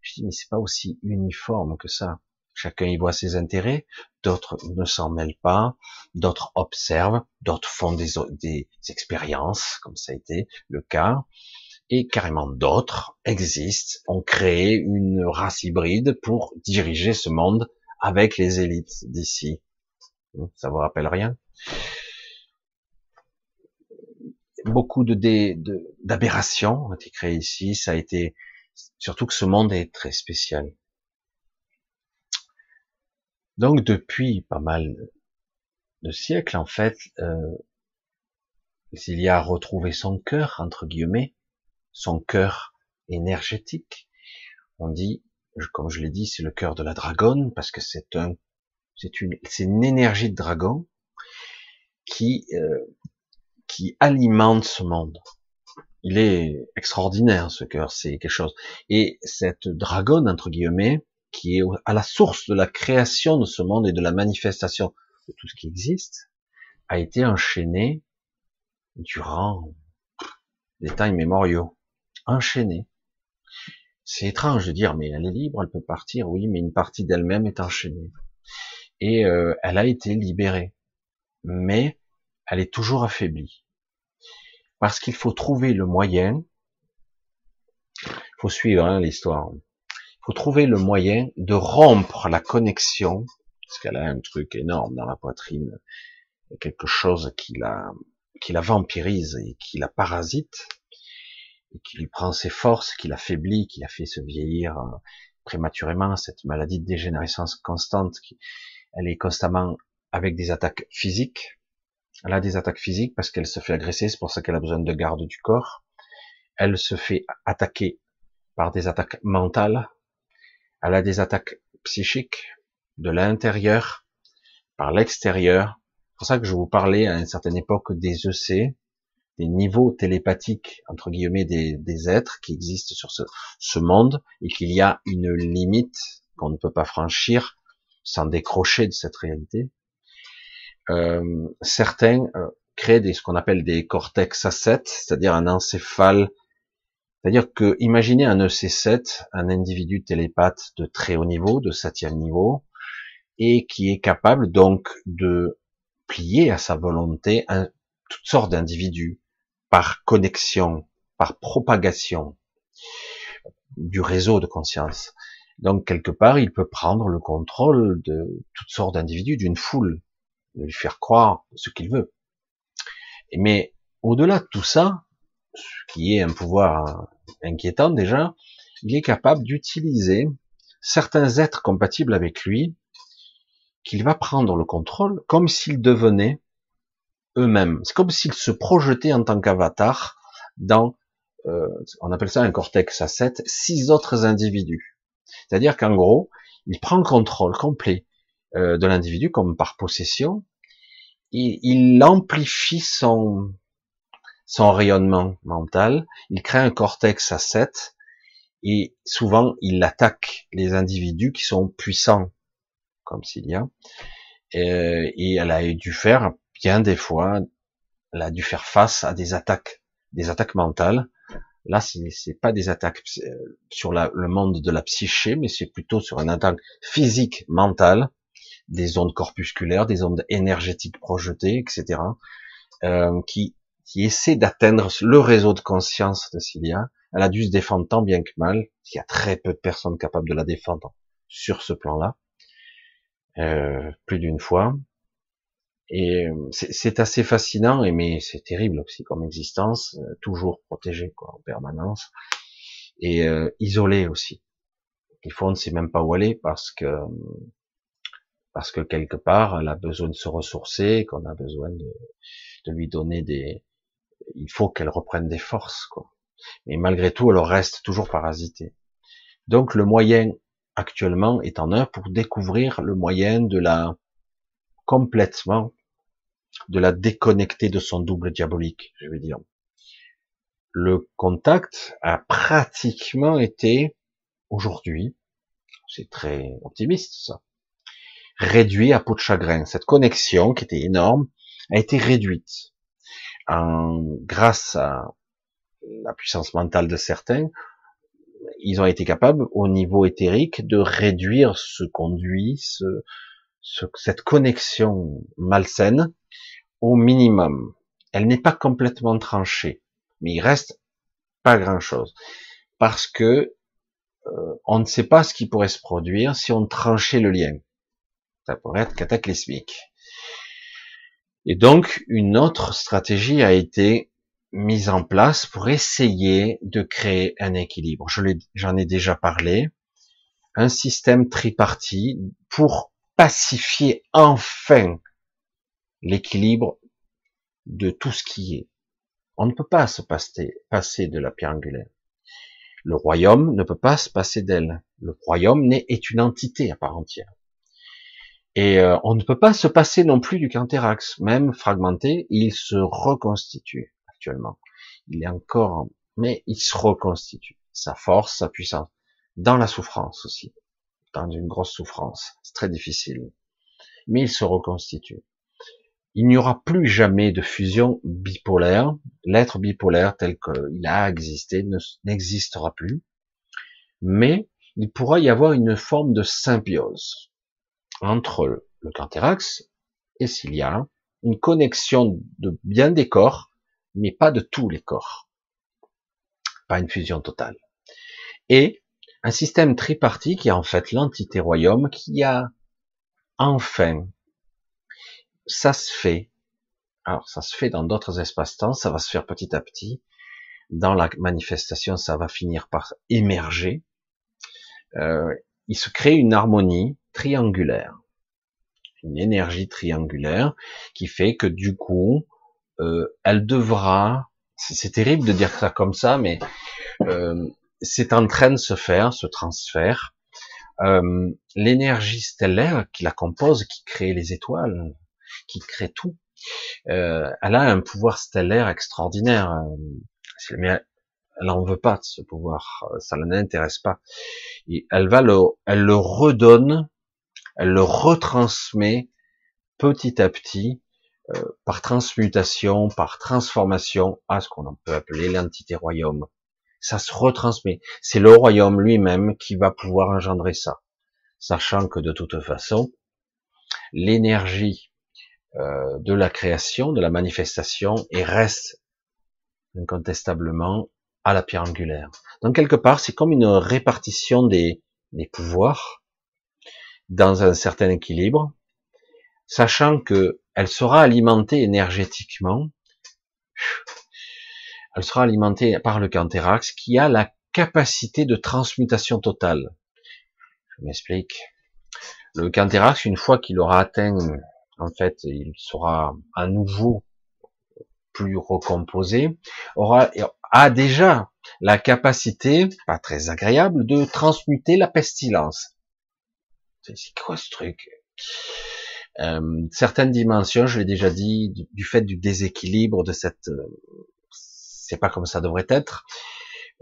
Je dis, mais c'est pas aussi uniforme que ça. Chacun y voit ses intérêts, d'autres ne s'en mêlent pas, d'autres observent, d'autres font des, expériences, comme ça a été le cas, et carrément d'autres existent, ont créé une race hybride pour diriger ce monde avec les élites d'ici. Ça vous rappelle rien? Beaucoup d'aberrations ont été créées ici. Ça a été surtout que ce monde est très spécial. Donc depuis pas mal de siècles, en fait, euh, il a retrouvé son cœur, entre guillemets, son cœur énergétique. On dit, comme je l'ai dit, c'est le cœur de la dragonne, parce que c'est un, c'est une, une énergie de dragon qui, euh, qui alimente ce monde. Il est extraordinaire, ce cœur, c'est quelque chose. Et cette dragonne, entre guillemets, qui est à la source de la création de ce monde et de la manifestation de tout ce qui existe, a été enchaîné durant des temps immémoriaux. Enchaîné. C'est étrange de dire, mais elle est libre, elle peut partir, oui, mais une partie d'elle-même est enchaînée. Et euh, elle a été libérée. Mais elle est toujours affaiblie. Parce qu'il faut trouver le moyen, il faut suivre hein, l'histoire, faut trouver le moyen de rompre la connexion, parce qu'elle a un truc énorme dans la poitrine, quelque chose qui la, qui la vampirise et qui la parasite, et qui lui prend ses forces, qui l'affaiblit, qui la fait se vieillir euh, prématurément, cette maladie de dégénérescence constante, qui, elle est constamment avec des attaques physiques, Elle a des attaques physiques parce qu'elle se fait agresser, c'est pour ça qu'elle a besoin de garde du corps. Elle se fait attaquer par des attaques mentales. Elle a des attaques psychiques de l'intérieur, par l'extérieur. C'est pour ça que je vous parlais à une certaine époque des EC, des niveaux télépathiques, entre guillemets, des, des êtres qui existent sur ce, ce monde et qu'il y a une limite qu'on ne peut pas franchir sans décrocher de cette réalité. Euh, certains euh, créent des, ce qu'on appelle des cortex A7, c'est-à-dire un encéphale. C'est-à-dire que, imaginez un EC7, un individu télépathe de très haut niveau, de septième niveau, et qui est capable donc de plier à sa volonté toutes sortes d'individus par connexion, par propagation du réseau de conscience. Donc quelque part, il peut prendre le contrôle de toutes sortes d'individus, d'une foule, de lui faire croire ce qu'il veut. Mais au-delà de tout ça, qui est un pouvoir inquiétant déjà, il est capable d'utiliser certains êtres compatibles avec lui, qu'il va prendre le contrôle comme s'ils devenaient eux-mêmes. C'est comme s'ils se projetaient en tant qu'avatar dans, euh, on appelle ça un cortex à 7, six autres individus. C'est-à-dire qu'en gros, il prend le contrôle complet euh, de l'individu comme par possession, et il amplifie son, son rayonnement mental, il crée un cortex à 7, et souvent il attaque les individus qui sont puissants, comme Cilia, euh, et elle a dû faire bien des fois, elle a dû faire face à des attaques, des attaques mentales, Là, c'est pas des attaques euh, sur le monde de la psyché, mais c'est plutôt sur un attaque physique, mentale, des ondes corpusculaires, des ondes énergétiques projetées, etc., euh, qui, qui essaient d'atteindre le réseau de conscience de Cilia. Elle a dû se défendre tant bien que mal. Il y a très peu de personnes capables de la défendre sur ce plan-là, euh, plus d'une fois. Et euh, c'est assez fascinant, mais c'est terrible aussi comme existence, euh, toujours protégé quoi, en permanence, et euh, isolé aussi. Des fois, on ne sait même pas où aller parce que parce que quelque part, elle a besoin de se ressourcer, qu'on a besoin de lui donner des. Il faut qu'elle reprenne des forces, quoi. Mais malgré tout, elle reste toujours parasitée. Donc, le moyen actuellement est en œuvre pour découvrir le moyen de la complètement de la déconnecter de son double diabolique, je veux dire. Le contact a pratiquement été, aujourd'hui, c'est très optimiste ça, réduit à peau de chagrin. Cette connexion, qui était énorme, a été réduite. Grâce à la puissance mentale de certains, ils ont été capables, au niveau éthérique, de réduire ce conduit, ce, cette connexion malsaine au minimum. Elle n'est pas complètement tranchée, mais il reste pas grand-chose parce que euh, on ne sait pas ce qui pourrait se produire si on tranchait le lien. Ça pourrait être cataclysmique. Et donc une autre stratégie a été mise en place pour essayer de créer un équilibre. J'en ai déjà parlé. Un système tripartite pour pacifier enfin l'équilibre de tout ce qui est. On ne peut pas se passer, de la pierre angulaire. Le royaume ne peut pas se passer d'elle. Le royaume est une entité à part entière. Et euh, on ne peut pas se passer non plus du Canthérax, même fragmenté, il se reconstitue actuellement. Il est encore, mais il se reconstitue. Sa force, sa puissance, dans la souffrance aussi dans une grosse souffrance. C'est très difficile. Mais il se reconstitue. Il n'y aura plus jamais de fusion bipolaire. L'être bipolaire tel qu'il a existé n'existera plus. Mais il pourra y avoir une forme de symbiose entre le Canthérax et Cilia, une connexion de bien des corps, mais pas de tous les corps. Pas une fusion totale. Et un système tripartite qui est en fait l'entité royaume qui a enfin, ça se fait, alors ça se fait dans d'autres espaces-temps, ça va se faire petit à petit, dans la manifestation ça va finir par émerger, euh, il se crée une harmonie triangulaire. une énergie triangulaire qui fait que du coup, euh, elle devra, c'est terrible de dire ça comme ça, mais euh, c'est en train de se faire, ce transfert. Euh, l'énergie stellaire qui la compose, qui crée les étoiles, qui crée tout, euh, elle a un pouvoir stellaire extraordinaire. Mais elle n'en veut pas de ce pouvoir, ça ne l'intéresse pas. Elle va le, elle le redonne, elle le retransmet petit à petit euh, par transmutation, par transformation à ce qu'on peut appeler l'entité royaume. Ça se retransmet. C'est le royaume lui-même qui va pouvoir engendrer ça, sachant que de toute façon, l'énergie euh, de la création, de la manifestation, reste incontestablement à la pierre angulaire. Donc quelque part, c'est comme une répartition des pouvoirs dans un certain équilibre, sachant que elle sera alimentée énergétiquement, elle sera alimentée par le Canthérax qui a la capacité de transmutation totale. Je m'explique. Le Canthérax, une fois qu'il aura atteint, en fait, il sera à nouveau plus recomposé, aura, a déjà la capacité, pas très agréable, de transmuter la pestilence. C'est quoi ce truc? Euh, Certaines dimensions, je l'ai déjà dit, du, fait du déséquilibre de cette, euh, c'est pas comme ça devrait être.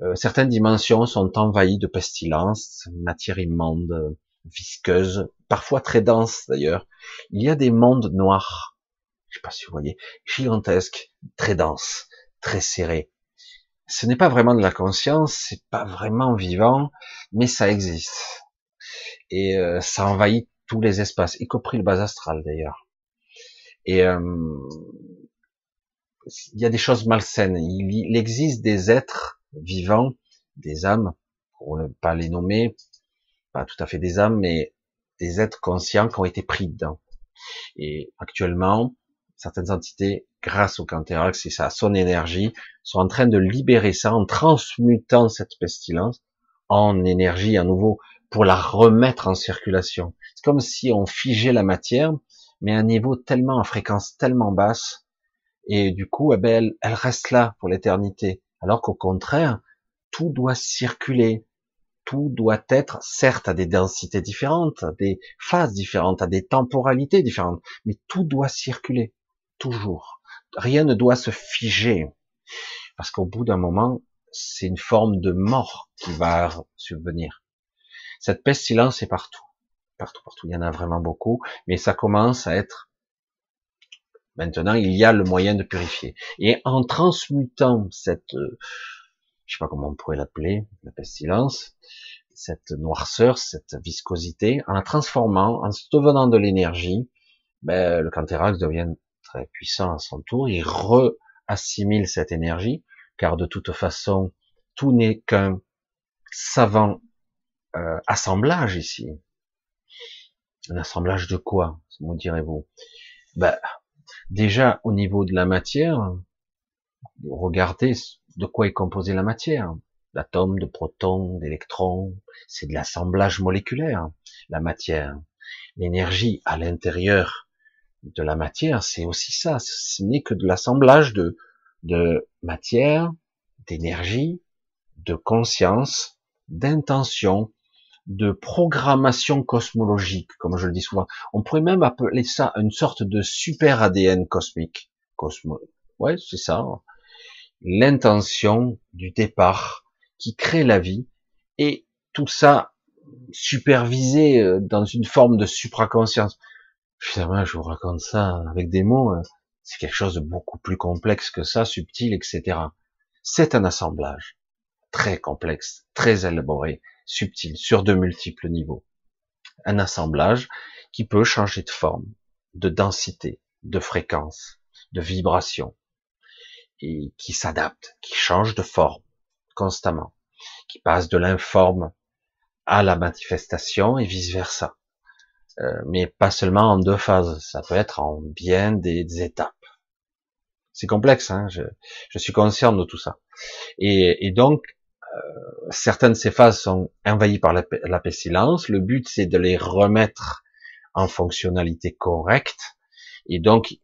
Euh, certaines dimensions sont envahies de pestilence, matière immonde, visqueuse, parfois très dense d'ailleurs. Il y a des mondes noirs, je sais pas si vous voyez, gigantesques, très denses, très serrés ce n'est pas vraiment de la conscience, c'est pas vraiment vivant, mais ça existe. Et euh, ça envahit tous les espaces, y compris le bas astral d'ailleurs. Et euh, il y a des choses malsaines. Il, existe des êtres vivants, des âmes, pour ne pas les nommer, pas tout à fait des âmes, mais des êtres conscients qui ont été pris dedans. Et actuellement, certaines entités, grâce au Canthérax et à son énergie, sont en train de libérer ça en transmutant cette pestilence en énergie à nouveau pour la remettre en circulation. C'est comme si on figeait la matière, mais à un niveau tellement, à fréquence tellement basse, et du coup, eh ben, elle, elle reste là pour l'éternité. Alors qu'au contraire, tout doit circuler, tout doit être, certes, à des densités différentes, à des phases différentes, à des temporalités différentes, mais tout doit circuler toujours. Rien ne doit se figer, parce qu'au bout d'un moment, c'est une forme de mort qui va subvenir. Cette pestilence est partout, partout, partout. Il y en a vraiment beaucoup, mais ça commence à être. Maintenant, il y a le moyen de purifier. Et en transmutant cette, euh, je sais pas comment on pourrait l'appeler, la pestilence, cette noirceur, cette viscosité, en la transformant, en se devenant de l'énergie, ben, le canthérax devient très puissant à son tour, il re-assimile cette énergie, car de toute façon, tout n'est qu'un savant euh, assemblage ici. Un assemblage de quoi, me direz-vous? Ben, Déjà, au niveau de la matière, regardez de quoi est composée la matière. D'atomes, de protons, d'électrons, c'est de l'assemblage moléculaire, la matière. L'énergie à l'intérieur de la matière, c'est aussi ça. Ce n'est que de l'assemblage de, de matière, d'énergie, de conscience, d'intention, de programmation cosmologique, comme je le dis souvent. On pourrait même appeler ça une sorte de super ADN cosmique. Cosmo... Ouais, c'est ça. L'intention du départ qui crée la vie et tout ça supervisé euh, dans une forme de supraconscience. Finalement, je vous raconte ça avec des mots, euh, c'est quelque chose de beaucoup plus complexe que ça, subtil, etc. C'est un assemblage très complexe, très élaboré, subtil, sur de multiples niveaux. Un assemblage qui peut changer de forme, de densité, de fréquence, de vibration, et qui s'adapte, qui change de forme constamment, qui passe de l'informe à la manifestation et vice versa. Euh, mais pas seulement en deux phases, ça peut être en bien des, étapes. C'est complexe, hein je, je, suis conscient de tout ça. Et, et donc, certaines de ces phases sont envahies par la, la pestilence. Le but, c'est de les remettre en fonctionnalité correcte. Et donc,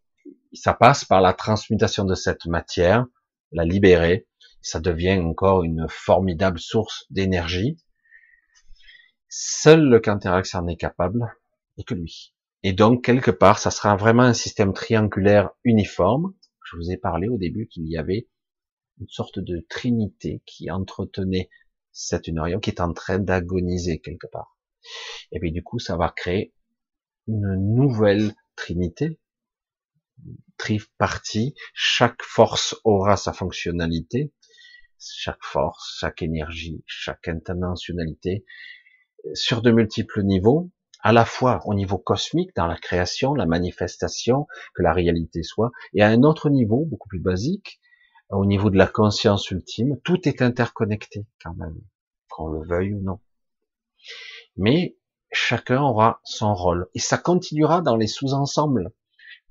ça passe par la transmutation de cette matière, la libérer. Ça devient encore une formidable source d'énergie. Seul le Canterax en est capable, et que lui. Et donc, quelque part, ça sera vraiment un système triangulaire uniforme. Je vous ai parlé au début qu'il y avait une sorte de trinité qui entretenait cet unorium qui est en train d'agoniser quelque part. Et puis du coup, ça va créer une nouvelle trinité, tripartie. Chaque force aura sa fonctionnalité, chaque force, chaque énergie, chaque intentionnalité, sur de multiples niveaux, à la fois au niveau cosmique, dans la création, la manifestation, que la réalité soit, et à un autre niveau, beaucoup plus basique, au niveau de la conscience ultime, tout est interconnecté quand même, qu'on le veuille ou non. Mais chacun aura son rôle, et ça continuera dans les sous-ensembles,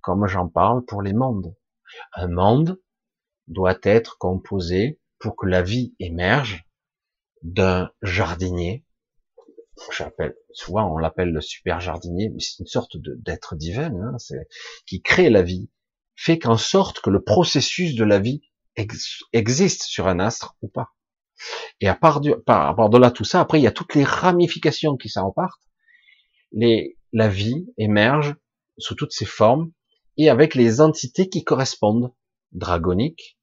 comme j'en parle pour les mondes. Un monde doit être composé pour que la vie émerge d'un jardinier. J'appelle, souvent on l'appelle le super jardinier, mais c'est une sorte d'être divin, hein, qui crée la vie, fait qu'en sorte que le processus de la vie existe sur un astre ou pas. Et à part, du, par, de là tout ça, après il y a toutes les ramifications qui s'en repartent. Les, la vie émerge sous toutes ses formes et avec les entités qui correspondent, dragoniques,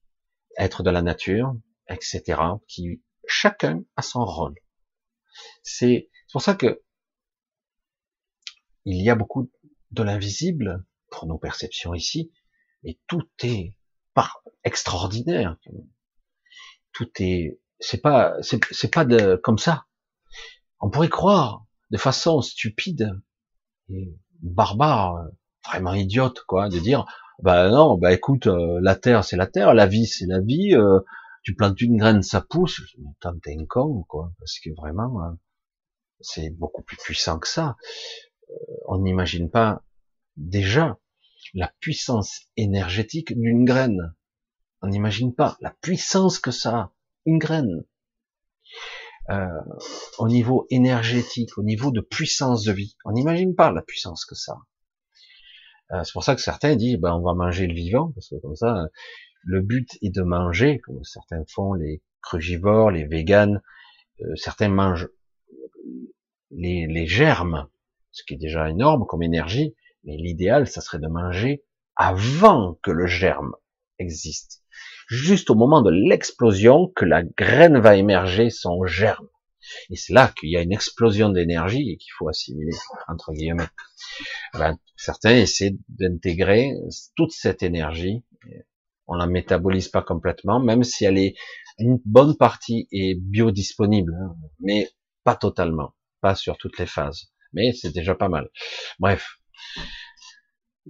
être de la nature, etc., qui chacun a son rôle. C'est pour ça que il y a beaucoup de l'invisible pour nos perceptions ici, et tout est extraordinaire. Tout est, c'est pas, c'est pas de, comme ça. On pourrait croire de façon stupide et barbare, vraiment idiote, quoi, de dire, bah non, bah écoute, euh, la terre c'est la terre, la vie c'est la vie, euh, tu plantes une graine, ça pousse. T'es un con, quoi, parce que vraiment, euh, c'est beaucoup plus puissant que ça. on n'imagine pas déjà la puissance énergétique d'une graine. On n'imagine pas la puissance que ça a, une graine. Euh, au niveau énergétique, au niveau de puissance de vie, on n'imagine pas la puissance que ça a. Euh, c'est pour ça que certains disent, ben, on va manger le vivant, parce que comme ça, le but est de manger, comme certains font, les crugivores, les véganes, euh, certains mangent les, les germes, ce qui est déjà énorme comme énergie, mais l'idéal, ça serait de manger avant que le germe existe. Juste au moment de l'explosion, que la graine va émerger son germe. Et c'est là qu'il y a une explosion d'énergie et qu'il faut assimiler, entre guillemets. Ben, certains essaient d'intégrer toute cette énergie. On la métabolise pas complètement, même si elle est, une bonne partie est biodisponible, hein, mais pas totalement, pas sur toutes les phases. Mais c'est déjà pas mal. Bref,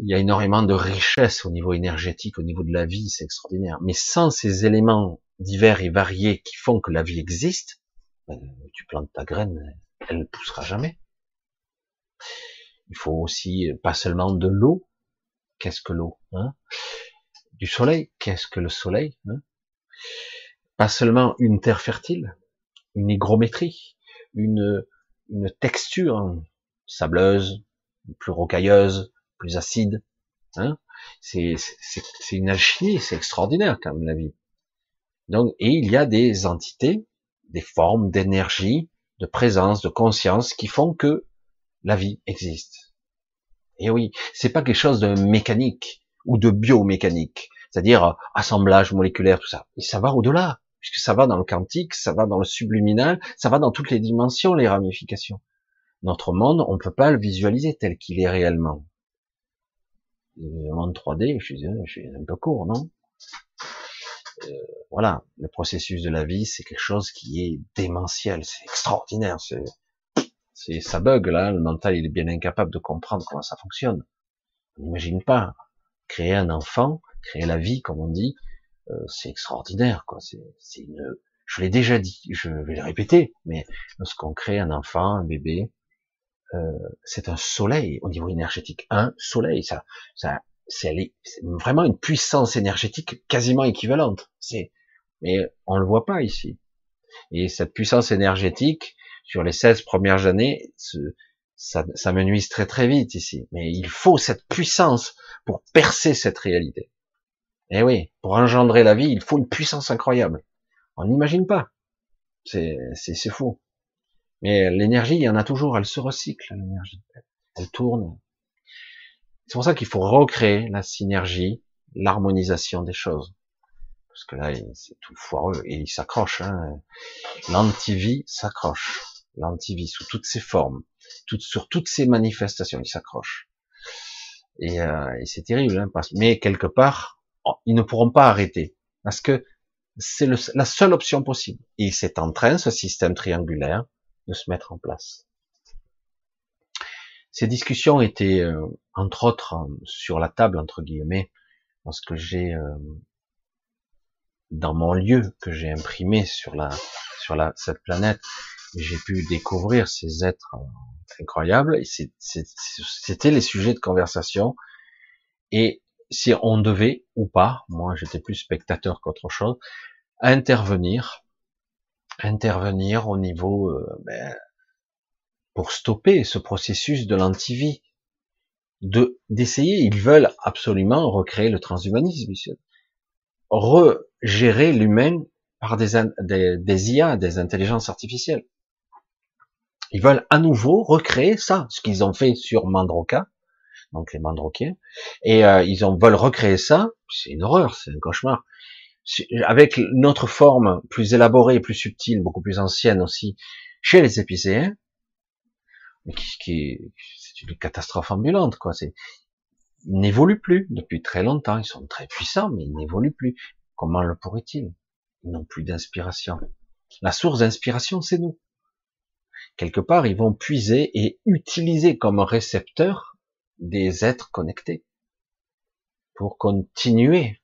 il y a énormément de richesse au niveau énergétique, au niveau de la vie, c'est extraordinaire. Mais sans ces éléments divers et variés qui font que la vie existe, ben, tu plantes ta graine, elle ne poussera jamais. Il faut aussi pas seulement de l'eau. Qu'est-ce que l'eau hein? Du soleil. Qu'est-ce que le soleil hein? Pas seulement une terre fertile, une hygrométrie, une texture sableuse, plus rocailleuse, plus acide. Hein c'est une alchimie, c'est extraordinaire quand même la vie. Donc, et il y a des entités, des formes d'énergie, de présence, de conscience qui font que la vie existe. Et oui, c'est pas quelque chose de mécanique ou de biomécanique, c'est-à-dire assemblage moléculaire, tout ça. Et ça va au-delà, puisque ça va dans le quantique, ça va dans le subliminal, ça va dans toutes les dimensions, les ramifications. Notre monde, on ne peut pas le visualiser tel qu'il est réellement. Le monde 3D, je suis, un peu court, non? Euh, Voilà, le processus de la vie, c'est quelque chose qui est démentiel, c'est extraordinaire, c'est, ça bug là, le mental il est bien incapable de comprendre comment ça fonctionne. On n'imagine pas. Créer un enfant, créer la vie, comme on dit, euh, c'est extraordinaire, quoi. C'est une, je l'ai déjà dit, je vais le répéter, mais lorsqu'on crée un enfant, un bébé, euh, c'est un soleil au niveau énergétique, un soleil, ça, ça, c'est vraiment une puissance énergétique quasiment équivalente. C'est, mais on le voit pas ici. Et cette puissance énergétique, sur les 16 premières années, ça, ça me nuise très très vite ici. Mais il faut cette puissance pour percer cette réalité. Eh oui, pour engendrer la vie, il faut une puissance incroyable. On n'imagine pas. C'est, c'est, c'est fou. Mais l'énergie, il y en a toujours, elle se recycle, l'énergie. Elle tourne. C'est pour ça qu'il faut recréer la synergie, l'harmonisation des choses. Parce que là, c'est tout foireux et il s'accroche. Hein. L'antivie s'accroche. L'antivie sous toutes ses formes sur toutes ces manifestations, ils s'accrochent. Et, euh, et c'est terrible, hein, mais quelque part, oh, ils ne pourront pas arrêter, parce que c'est la seule option possible. Et c'est en train, ce système triangulaire, de se mettre en place. Ces discussions étaient, euh, entre autres, sur la table, entre guillemets, parce que j'ai, euh, dans mon lieu que j'ai imprimé sur la, sur la, cette planète, j'ai pu découvrir ces êtres incroyable. Et c'était les sujets de conversation. Et si on devait ou pas, moi j'étais plus spectateur qu'autre chose, intervenir, intervenir au niveau euh, ben, pour stopper ce processus de l'antivie, de d'essayer, ils veulent absolument recréer le transhumanisme, regérer l'humain par des, des, des IA, des intelligences artificielles. Ils veulent à nouveau recréer ça, ce qu'ils ont fait sur Mandroka, donc les Mandrokiens, et euh, ils ont, veulent recréer ça. C'est une horreur, c'est un cauchemar. Avec notre forme plus élaborée, plus subtile, beaucoup plus ancienne aussi, chez les épicéens, qui, qui c'est une catastrophe ambulante, quoi. C'est, ils n'évoluent plus depuis très longtemps. Ils sont très puissants, mais ils n'évoluent plus. Comment le pourraient-ils Ils n'ont plus d'inspiration. La source d'inspiration, c'est nous quelque part, ils vont puiser et utiliser comme récepteur des êtres connectés pour continuer.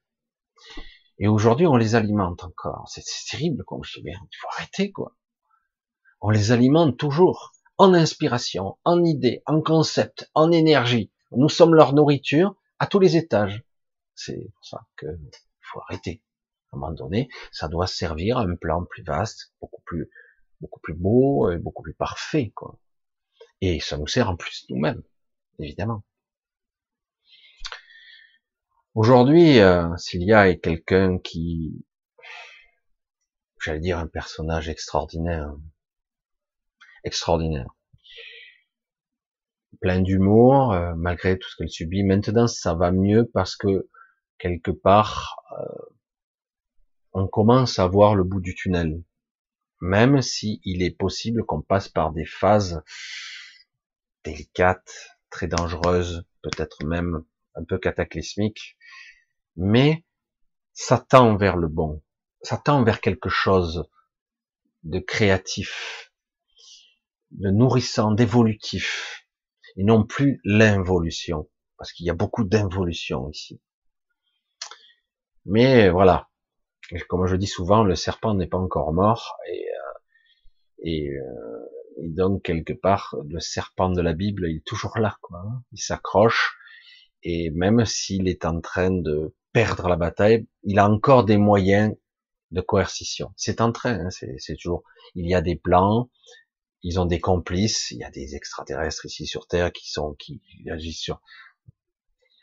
Et aujourd'hui, on les alimente encore. C'est terrible, comme je dis, il faut arrêter, quoi. On les alimente toujours, en inspiration, en idées, en concepts, en énergie. Nous sommes leur nourriture à tous les étages. C'est pour ça que faut arrêter. À un moment donné, ça doit servir à un plan plus vaste, beaucoup plus beaucoup plus beau et beaucoup plus parfait, quoi. Et ça nous sert en plus nous-mêmes, évidemment. Aujourd'hui, euh, s'il y a quelqu'un qui, j'allais dire un personnage extraordinaire, extraordinaire, plein d'humour, euh, malgré tout ce qu'elle subit. Maintenant, ça va mieux parce que quelque part, euh, on commence à voir le bout du tunnel même si il est possible qu'on passe par des phases délicates, très dangereuses, peut-être même un peu cataclysmiques, mais ça tend vers le bon, ça tend vers quelque chose de créatif, de nourrissant, d'évolutif, et non plus l'involution, parce qu'il y a beaucoup d'involution ici. Mais voilà, comme je dis souvent, le serpent n'est pas encore mort, et euh, et, donc quelque part, le serpent de la Bible, il est toujours là, quoi. Hein. Il s'accroche, et même s'il est en train de perdre la bataille, il a encore des moyens de coercition. C'est en train, hein, c'est toujours. Il y a des plans, ils ont des complices, il y a des extraterrestres ici sur Terre qui sont qui agissent sur.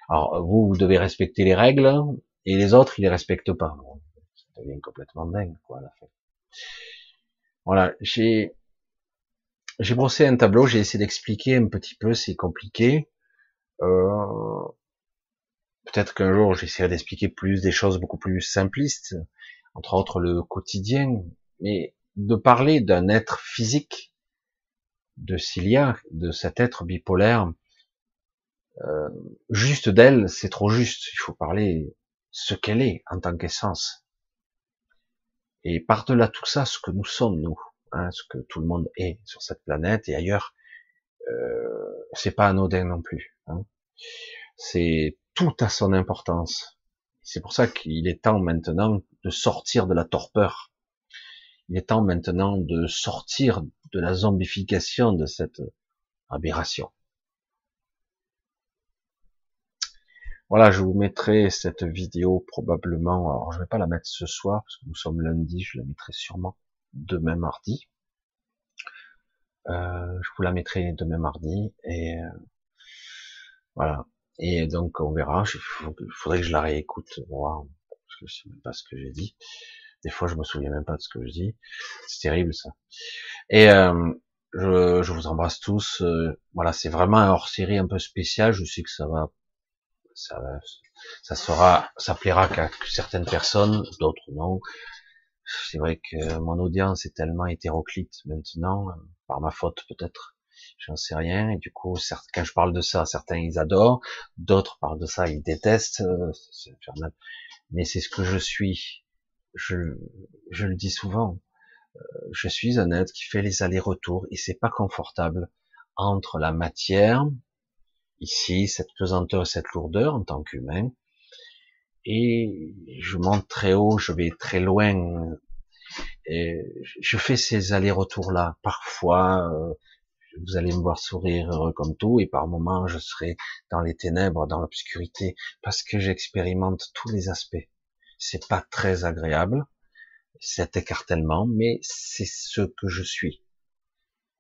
Alors vous, vous devez respecter les règles, et les autres, ils les respectent pas. ça devient complètement dingue, quoi, à la fin. Voilà, j'ai j'ai brossé un tableau, j'ai essayé d'expliquer un petit peu, c'est compliqué. Euh, Peut-être qu'un jour j'essaierai d'expliquer plus des choses beaucoup plus simplistes, entre autres le quotidien, mais de parler d'un être physique, de Cilia, de cet être bipolaire, euh, juste d'elle, c'est trop juste. Il faut parler ce qu'elle est en tant qu'essence. Et par-delà tout ça, ce que nous sommes, nous, hein, ce que tout le monde est sur cette planète et ailleurs, euh, c'est pas anodin non plus. Hein. C'est tout à son importance. C'est pour ça qu'il est temps maintenant de sortir de la torpeur. Il est temps maintenant de sortir de la zombification de cette aberration. Voilà, je vous mettrai cette vidéo probablement, alors je vais pas la mettre ce soir, parce que nous sommes lundi, je la mettrai sûrement demain mardi. Euh, je vous la mettrai demain mardi et euh, voilà. Et donc on verra. Il faudrait que je la réécoute voir parce que je sais même pas ce que j'ai dit. Des fois, je me souviens même pas de ce que je dis. C'est terrible ça. Et euh, je, je, vous embrasse tous. Euh, voilà, c'est vraiment un hors-série un peu spécial. Je sais que ça va, ça, ça sera, ça plaira qu'à certaines personnes, d'autres non. C'est vrai que mon audience est tellement hétéroclite maintenant, par ma faute peut-être, j'en sais rien. Et du coup, quand je parle de ça, certains ils adorent, d'autres parlent de ça, ils détestent. Mais c'est ce que je suis. Je, je le dis souvent. Euh, je suis un être qui fait les allers-retours et c'est pas confortable entre la matière, ici, cette pesanteur, cette lourdeur en tant qu'humain, et je monte très haut, je vais très loin. Et je fais ces allers-retours-là. Parfois, euh, vous allez me voir sourire heureux comme tout, et par moments, je serai dans les ténèbres, dans l'obscurité, parce que j'expérimente tous les aspects. C'est pas très agréable, cet écartèlement, mais c'est ce que je suis.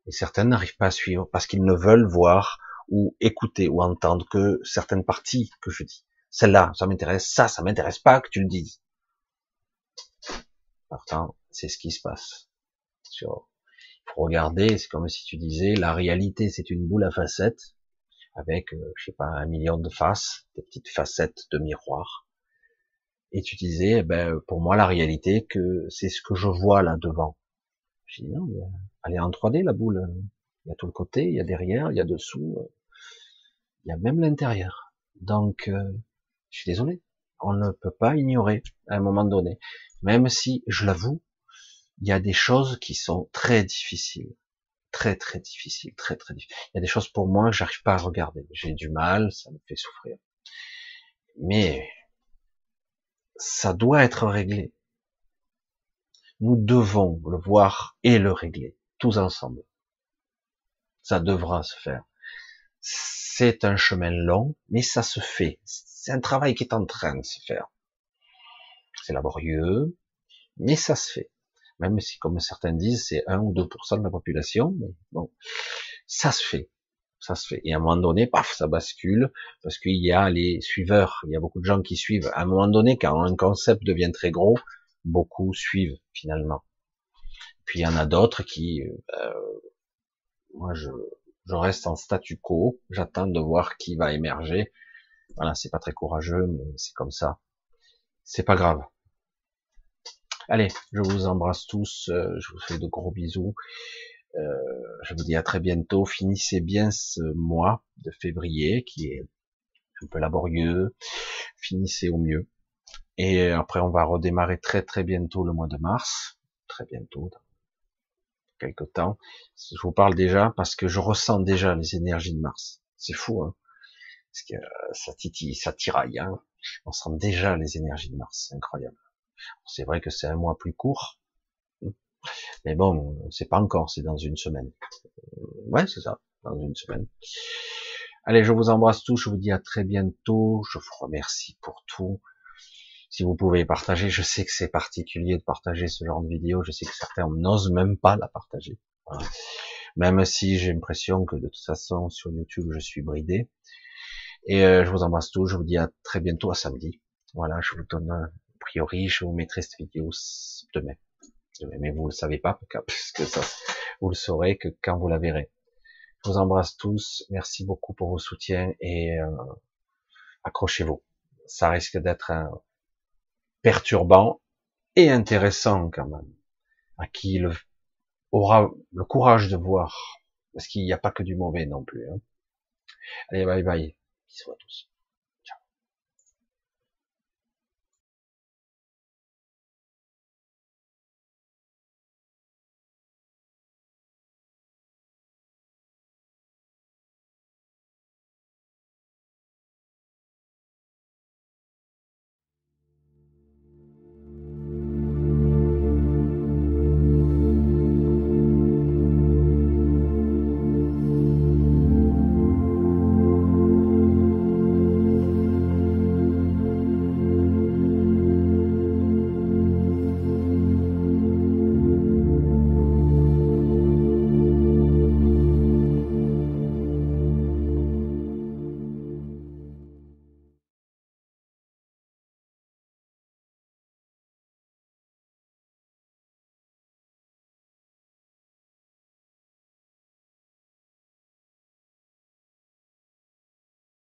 Et certains n'arrivent pas à suivre parce qu'ils ne veulent voir ou écouter ou entendre que certaines parties que je dis celle-là, ça m'intéresse, ça, ça m'intéresse pas que tu le dises. Pourtant, c'est ce qui se passe. Il faut regarder, c'est comme si tu disais, la réalité, c'est une boule à facettes, avec, euh, je sais pas, un million de faces, des petites facettes de miroir. Et tu disais, eh ben, pour moi, la réalité, que c'est ce que je vois là devant. J'ai dit, non, elle est en 3D, la boule. Il y a tout le côté, il y a derrière, il y a dessous, il y a même l'intérieur. Donc, euh, je suis désolé. On ne peut pas ignorer à un moment donné. Même si, je l'avoue, il y a des choses qui sont très difficiles. Très, très difficiles. Très, très difficiles. Il y a des choses pour moi, j'arrive pas à regarder. J'ai du mal, ça me fait souffrir. Mais, ça doit être réglé. Nous devons le voir et le régler, tous ensemble. Ça devra se faire. C'est un chemin long, mais ça se fait. C'est un travail qui est en train de se faire. C'est laborieux, mais ça se fait. Même si, comme certains disent, c'est 1 ou 2% de la population, mais bon, ça se fait. Ça se fait. Et à un moment donné, paf, ça bascule, parce qu'il y a les suiveurs, il y a beaucoup de gens qui suivent. À un moment donné, quand un concept devient très gros, beaucoup suivent, finalement. Puis il y en a d'autres qui, euh, moi je, je reste en statu quo, j'attends de voir qui va émerger, voilà, c'est pas très courageux, mais c'est comme ça. C'est pas grave. Allez, je vous embrasse tous, euh, je vous fais de gros bisous. Euh, je vous dis à très bientôt. Finissez bien ce mois de février qui est un peu laborieux. Finissez au mieux. Et après, on va redémarrer très très bientôt le mois de mars. Très bientôt, dans quelques temps. Je vous parle déjà parce que je ressens déjà les énergies de Mars. C'est fou, hein parce que ça titille, ça tiraille. Hein. On sent déjà les énergies de Mars, c'est incroyable. C'est vrai que c'est un mois plus court, mais bon, c'est pas encore, c'est dans une semaine. Euh, ouais, c'est ça, dans une semaine. Allez, je vous embrasse tous, je vous dis à très bientôt, je vous remercie pour tout. Si vous pouvez partager, je sais que c'est particulier de partager ce genre de vidéo, je sais que certains n'osent même pas la partager. Même si j'ai l'impression que de toute façon sur YouTube je suis bridé, et euh, je vous embrasse tous, je vous dis à très bientôt, à samedi. Voilà, je vous donne, priori, je vous mettrai cette vidéo demain. Mais vous le savez pas, parce que ça, vous le saurez que quand vous la verrez. Je vous embrasse tous, merci beaucoup pour vos soutiens et euh, accrochez-vous. Ça risque d'être perturbant et intéressant quand même. À qui le, aura le courage de voir, parce qu'il n'y a pas que du mauvais non plus. Hein. Allez, bye bye. Bisous à tous.